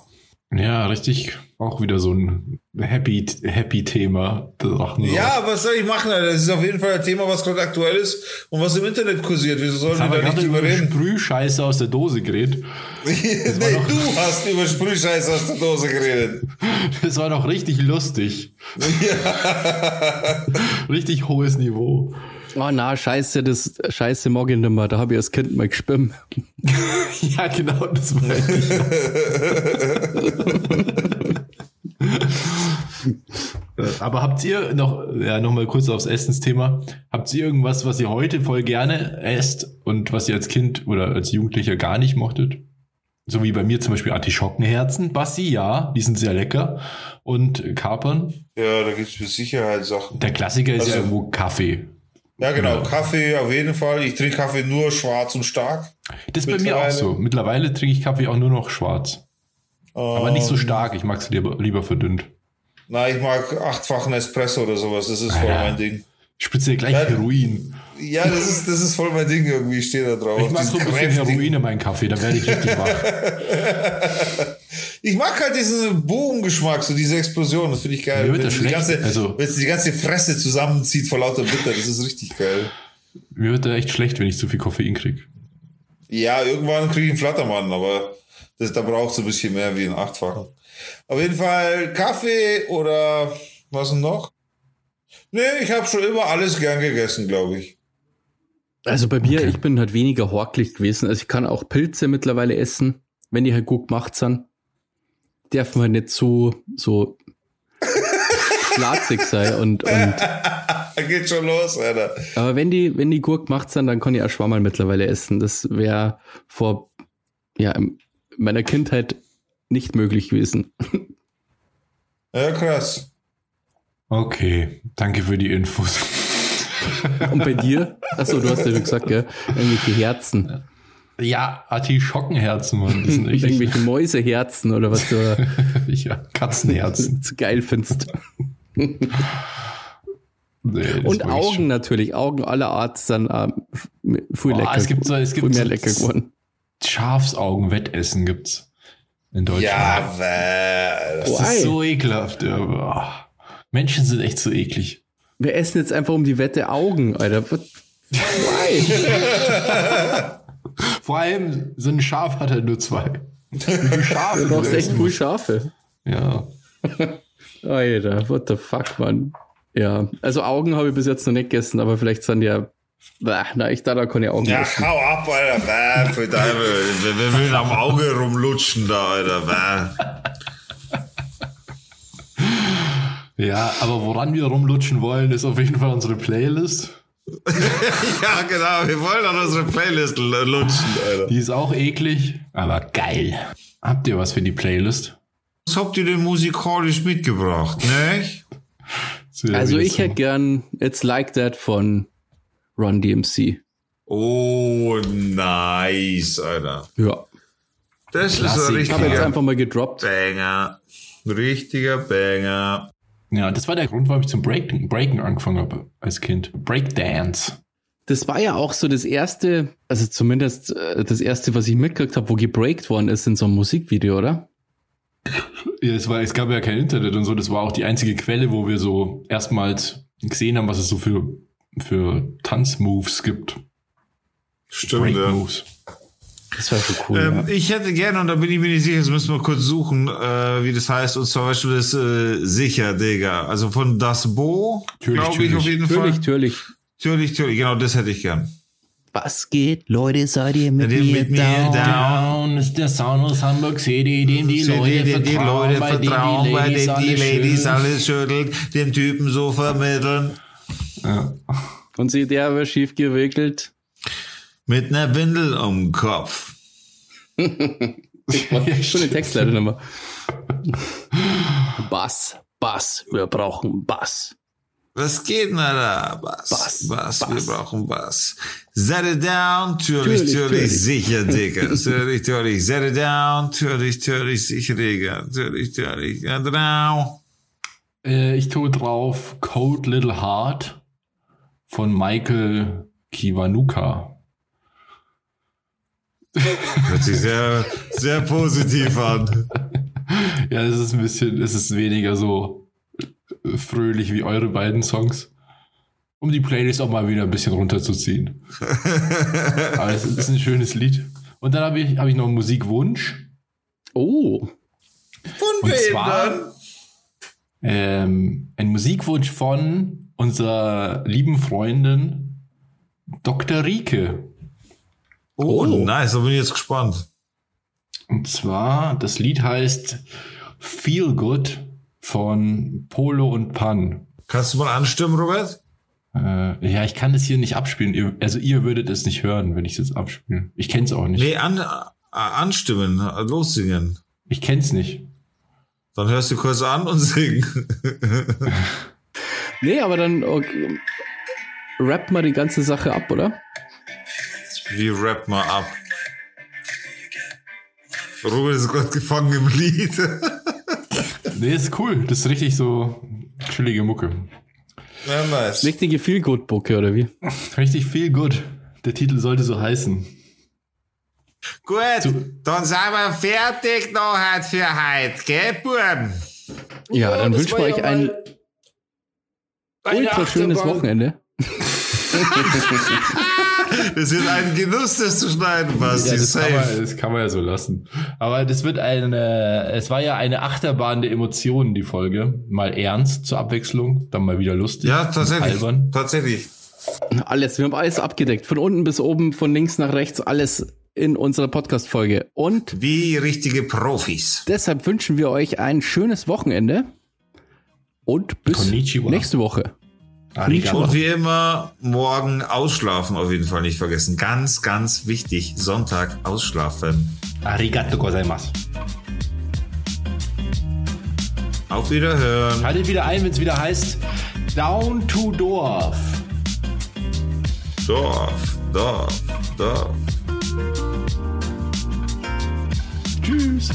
B: Ja, richtig. Auch wieder so ein happy, happy Thema.
A: Ja, was soll ich machen, Alter? Das ist auf jeden Fall ein Thema, was gerade aktuell ist und was im Internet kursiert. Wieso sollen wir da nicht drüber
B: über
A: reden?
B: Sprühscheiße aus der Dose geredet. (laughs)
A: nee, du hast über Sprühscheiß aus der Dose geredet. (laughs)
B: Das war doch richtig lustig. (laughs) Richtig hohes Niveau.
C: Oh na, scheiße, das scheiße mehr. Da habe ich als Kind mal geschwimmen. (laughs)
B: Ja, genau, das meinte ich. (laughs) Aber habt ihr noch, ja, noch mal kurz aufs Essensthema. Habt ihr irgendwas, was ihr heute voll gerne esst und was ihr als Kind oder als Jugendlicher gar nicht mochtet? So wie bei mir zum Beispiel Artischockenherzen. Bassi, ja, die sind sehr lecker. Und Kapern.
A: Ja, da gibt's mit Sicherheit Sachen.
B: Der Klassiker ist ja
A: Also-
B: irgendwo Kaffee.
A: Ja, genau.
B: Ja.
A: Kaffee auf jeden Fall. Ich trinke Kaffee nur schwarz und stark.
B: Das ist bei mir auch so. Mittlerweile trinke ich Kaffee auch nur noch schwarz. Aber nicht so
A: Ähm,
B: stark. Ich mag es lieber, lieber verdünnt.
A: Na, ich mag achtfachen Espresso oder sowas. Das ist voll
B: Alter.
A: mein Ding.
B: Spitze gleich
A: Ja,
B: Heroin.
A: Ja, das ist, das ist voll mein Ding irgendwie. Ich stehe da drauf.
B: Ich mag so ein bisschen Heroin in meinen Kaffee, da werde ich richtig wach. (laughs)
A: Ich mag halt diesen Bogengeschmack, so diese Explosion. Das finde ich geil.
B: Mir wird
A: Wenn
B: das
A: die
B: schlecht,
A: ganze,
B: also-
A: wenn die ganze Fresse zusammenzieht vor lauter Bitter. Das ist richtig geil.
B: Mir wird da echt schlecht, wenn ich zu viel Koffein kriege.
A: Ja, irgendwann kriege ich einen Flattermann, aber das, da braucht es ein bisschen mehr wie ein Achtfachen. Auf jeden Fall Kaffee oder was denn noch? Nee, ich habe schon immer alles gern gegessen, glaube ich.
C: Also bei mir,
B: Okay.
C: ich bin halt weniger horklich gewesen. Also ich kann auch Pilze mittlerweile essen, wenn die halt gut gemacht sind. Dürfen halt nicht so, so schlatzig sein und, und (laughs)
A: Geht schon los, Alter.
C: aber wenn die, wenn die gut gemacht sind, dann kann ich auch Schwammerl mittlerweile essen. Das wäre vor ja, in meiner Kindheit nicht möglich gewesen. (laughs)
A: Ja, krass.
B: Okay, danke für die Infos.
C: Und bei dir? Achso, du hast ja gesagt, gell? Irgendwelche Herzen.
B: Ja, Artischockenherzen, Mann. Die sind (laughs) echt
C: Irgendwelche Mäuseherzen oder was du (laughs)
B: ja, Katzenherzen. (laughs)
C: so geil findest.
B: Nee, das
C: Und Augen
B: schon.
C: natürlich. Augen aller Art sind ähm, viel
B: Boah,
C: lecker.
B: es gibt so- es gibt
C: mehr lecker geworden.
B: Schafsaugen-Wettessen gibt's in Deutschland.
A: Ja,
B: das
C: Why?
B: ist so ekelhaft. Ja. Menschen sind echt so eklig.
C: Wir essen jetzt einfach um die Wette Augen, Alter. Why?
B: Vor allem, so ein Schaf hat halt nur zwei. Schafe (laughs)
C: Du brauchst echt
B: musst.
C: Schafe.
B: Ja. (laughs)
C: Alter, what the fuck, Mann. Ja, also Augen habe ich bis jetzt noch nicht gegessen, aber vielleicht sind ja. Bäh, na, ich da, da kann ich Augen
A: Ja,
C: essen.
A: hau ab, Alter. Wäh, für. Wer, wer will am Auge rumlutschen da, Alter? Wäh.
B: Ja, aber woran wir rumlutschen wollen, ist auf jeden Fall unsere Playlist. (laughs)
A: Ja, genau. Wir wollen an unsere Playlist lutschen, Alter.
B: Die ist auch eklig, aber geil. Habt ihr was für die Playlist?
A: Was habt ihr denn musikalisch mitgebracht, ne?
B: So,
C: Also ich hätte gern It's Like That von Run DMC.
A: Oh, nice, Alter.
C: Ja.
A: Das ist ein
B: Klassik.
C: Ich habe jetzt
A: richtiger
C: einfach mal gedroppt.
A: Banger. Richtiger Banger.
B: Ja, das war der Grund, warum ich zum Breaken, Breaken angefangen habe als Kind. Breakdance.
C: das war ja auch so das erste, also zumindest äh, das erste, was ich mitgekriegt habe, wo gebreakt worden ist in so einem Musikvideo, oder? (laughs)
B: Ja, es, war, es gab ja kein Internet und so. Das war auch die einzige Quelle, wo wir so erstmals gesehen haben, was es so für, für Tanzmoves gibt.
A: Stimmt, ja.
C: Das war schon cool.
A: Ähm,
C: ja.
A: Ich hätte gerne, und da bin ich mir nicht sicher, das müssen wir kurz suchen, äh, wie das heißt, und zwar weißt du das äh, sicher, Digga. Also von Das Bo,
B: Natürlich,
A: glaube ich
B: natürlich.
A: auf jeden
C: Natürlich,
A: Fall.
C: natürlich.
A: Natürlich, natürlich, genau, das hätte ich gern.
C: Was geht, Leute, seid ihr mit, mir,
A: mit mir
C: down?
A: down?
B: Ist der Sound aus Hamburg City, den die Leute
A: die, die
B: vertrauen,
A: Leute
B: bei
A: vertrauen,
B: die
A: bei
B: Ladies
A: denen die
B: alles
A: Ladies alles schütteln, den Typen so vermitteln.
B: Ja.
C: Und sie der war schief gewickelt.
A: Mit einer Windel um den Kopf. (laughs)
C: Schon den Text leider nochmal. (laughs) Bass, Bass, wir brauchen Bass.
A: Was geht denn da? Bass,
C: Bass,
A: Bass,
C: Bass.
A: wir brauchen Bass. Set it down, natürlich,
C: natürlich.
A: sicher, (laughs) Digga. Natürlich, natürlich, set it down, natürlich, natürlich, sicher, Digga. Natürlich, ja, down.
B: Äh, ich tue drauf Cold Little Heart von Michael Kiwanuka.
A: Hört sich sehr, sehr positiv an.
B: Ja, es ist ein bisschen, es ist weniger so fröhlich wie eure beiden Songs. Um die Playlist auch mal wieder ein bisschen runterzuziehen. (laughs) Aber es ist ein schönes Lied. Und dann habe ich, hab ich noch einen Musikwunsch.
C: Oh,
A: Und,
B: Und zwar-
A: dann?
B: Ähm, ein Musikwunsch von unserer lieben Freundin Dr. Rike.
A: Oh,
C: Oh.
A: nice, da bin ich jetzt gespannt.
B: Und zwar, das Lied heißt Feel Good von Polo und Pan.
A: Kannst du mal anstimmen, Robert?
B: Äh, ja, ich kann das hier nicht abspielen. Ihr, also ihr würdet es nicht hören, wenn ich es jetzt abspiele. Ich kenn's auch nicht.
A: Nee, an, äh, anstimmen, lossingen.
B: Ich kenn's nicht.
A: Dann hörst du kurz an und (laughs) sing.
C: nee, aber dann okay, rappt mal die ganze Sache ab, oder?
A: Wie rap mal ab. Robert ist gerade gefangen im Lied. (laughs)
B: Nee, ist cool. Das ist richtig so chillige Mucke.
A: ja, nice.
C: Richtige Feel-Good-Bucke, oder wie?
B: Richtig Feel Good. Der Titel sollte so heißen.
A: Gut, dann sind wir fertig noch halt für heute, gell, Buben?
C: Ja, dann
B: das
C: wünschen wir euch ein ultra schönes. Wochenende. (laughs) (laughs)
A: Das wird ein Genuss, das zu schneiden, Basti.
B: Ja, das kann, man,
A: Safe.
B: das kann man ja so lassen. Aber das wird eine, es war ja eine Achterbahn der Emotionen, die Folge. Mal ernst zur Abwechslung, dann mal wieder lustig.
A: Ja, tatsächlich.
B: Albern.
A: Tatsächlich.
C: Alles, wir haben alles abgedeckt. Von unten bis oben, von links nach rechts, alles in unserer Podcast-Folge. Und
A: Wie richtige Profis.
C: deshalb wünschen wir euch ein schönes Wochenende. Und bis
B: Konnichiwa.
C: nächste Woche.
B: Arigato.
A: Und wie immer, morgen ausschlafen auf jeden Fall nicht vergessen. Ganz, ganz wichtig. Sonntag ausschlafen.
B: Arigato gozaimasu.
A: Auf Wiederhören.
B: Haltet wieder ein, wenn es wieder heißt Down to Dorf.
A: Dorf, Dorf, Dorf.
B: Tschüss.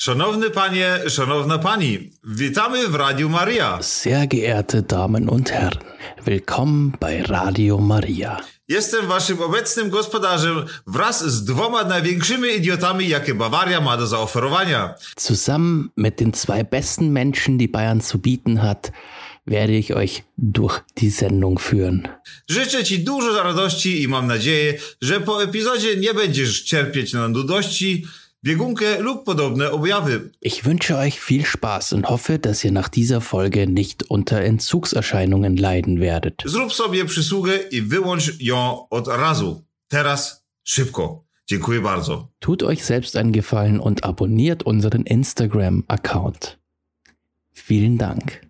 A: Szanowny panie, szanowna pani, witamy w Radiu Maria.
C: Sehr geehrte Damen und Herren, willkommen bei Radio Maria.
A: Jestem waszym obecnym gospodarzem wraz z dwoma największymi idiotami, jakie Bawaria ma do zaoferowania.
C: Zusammen mit den zwei besten Menschen, die Bayern zu bieten hat, werde ich euch durch die Sendung führen.
A: Życzę ci dużo radości i mam nadzieję, że po epizodzie nie będziesz cierpieć na nudości, biegunkę lub podobne objawy.
C: Ich wünsche euch viel Spaß und hoffe, dass ihr nach dieser Folge nicht unter Entzugserscheinungen leiden werdet.
A: Zrób sobie przysługę i wyłącz ją od razu. Teraz szybko. Dziękuję bardzo.
C: Tut euch selbst einen Gefallen und abonniert unseren Instagram-Account. Vielen Dank.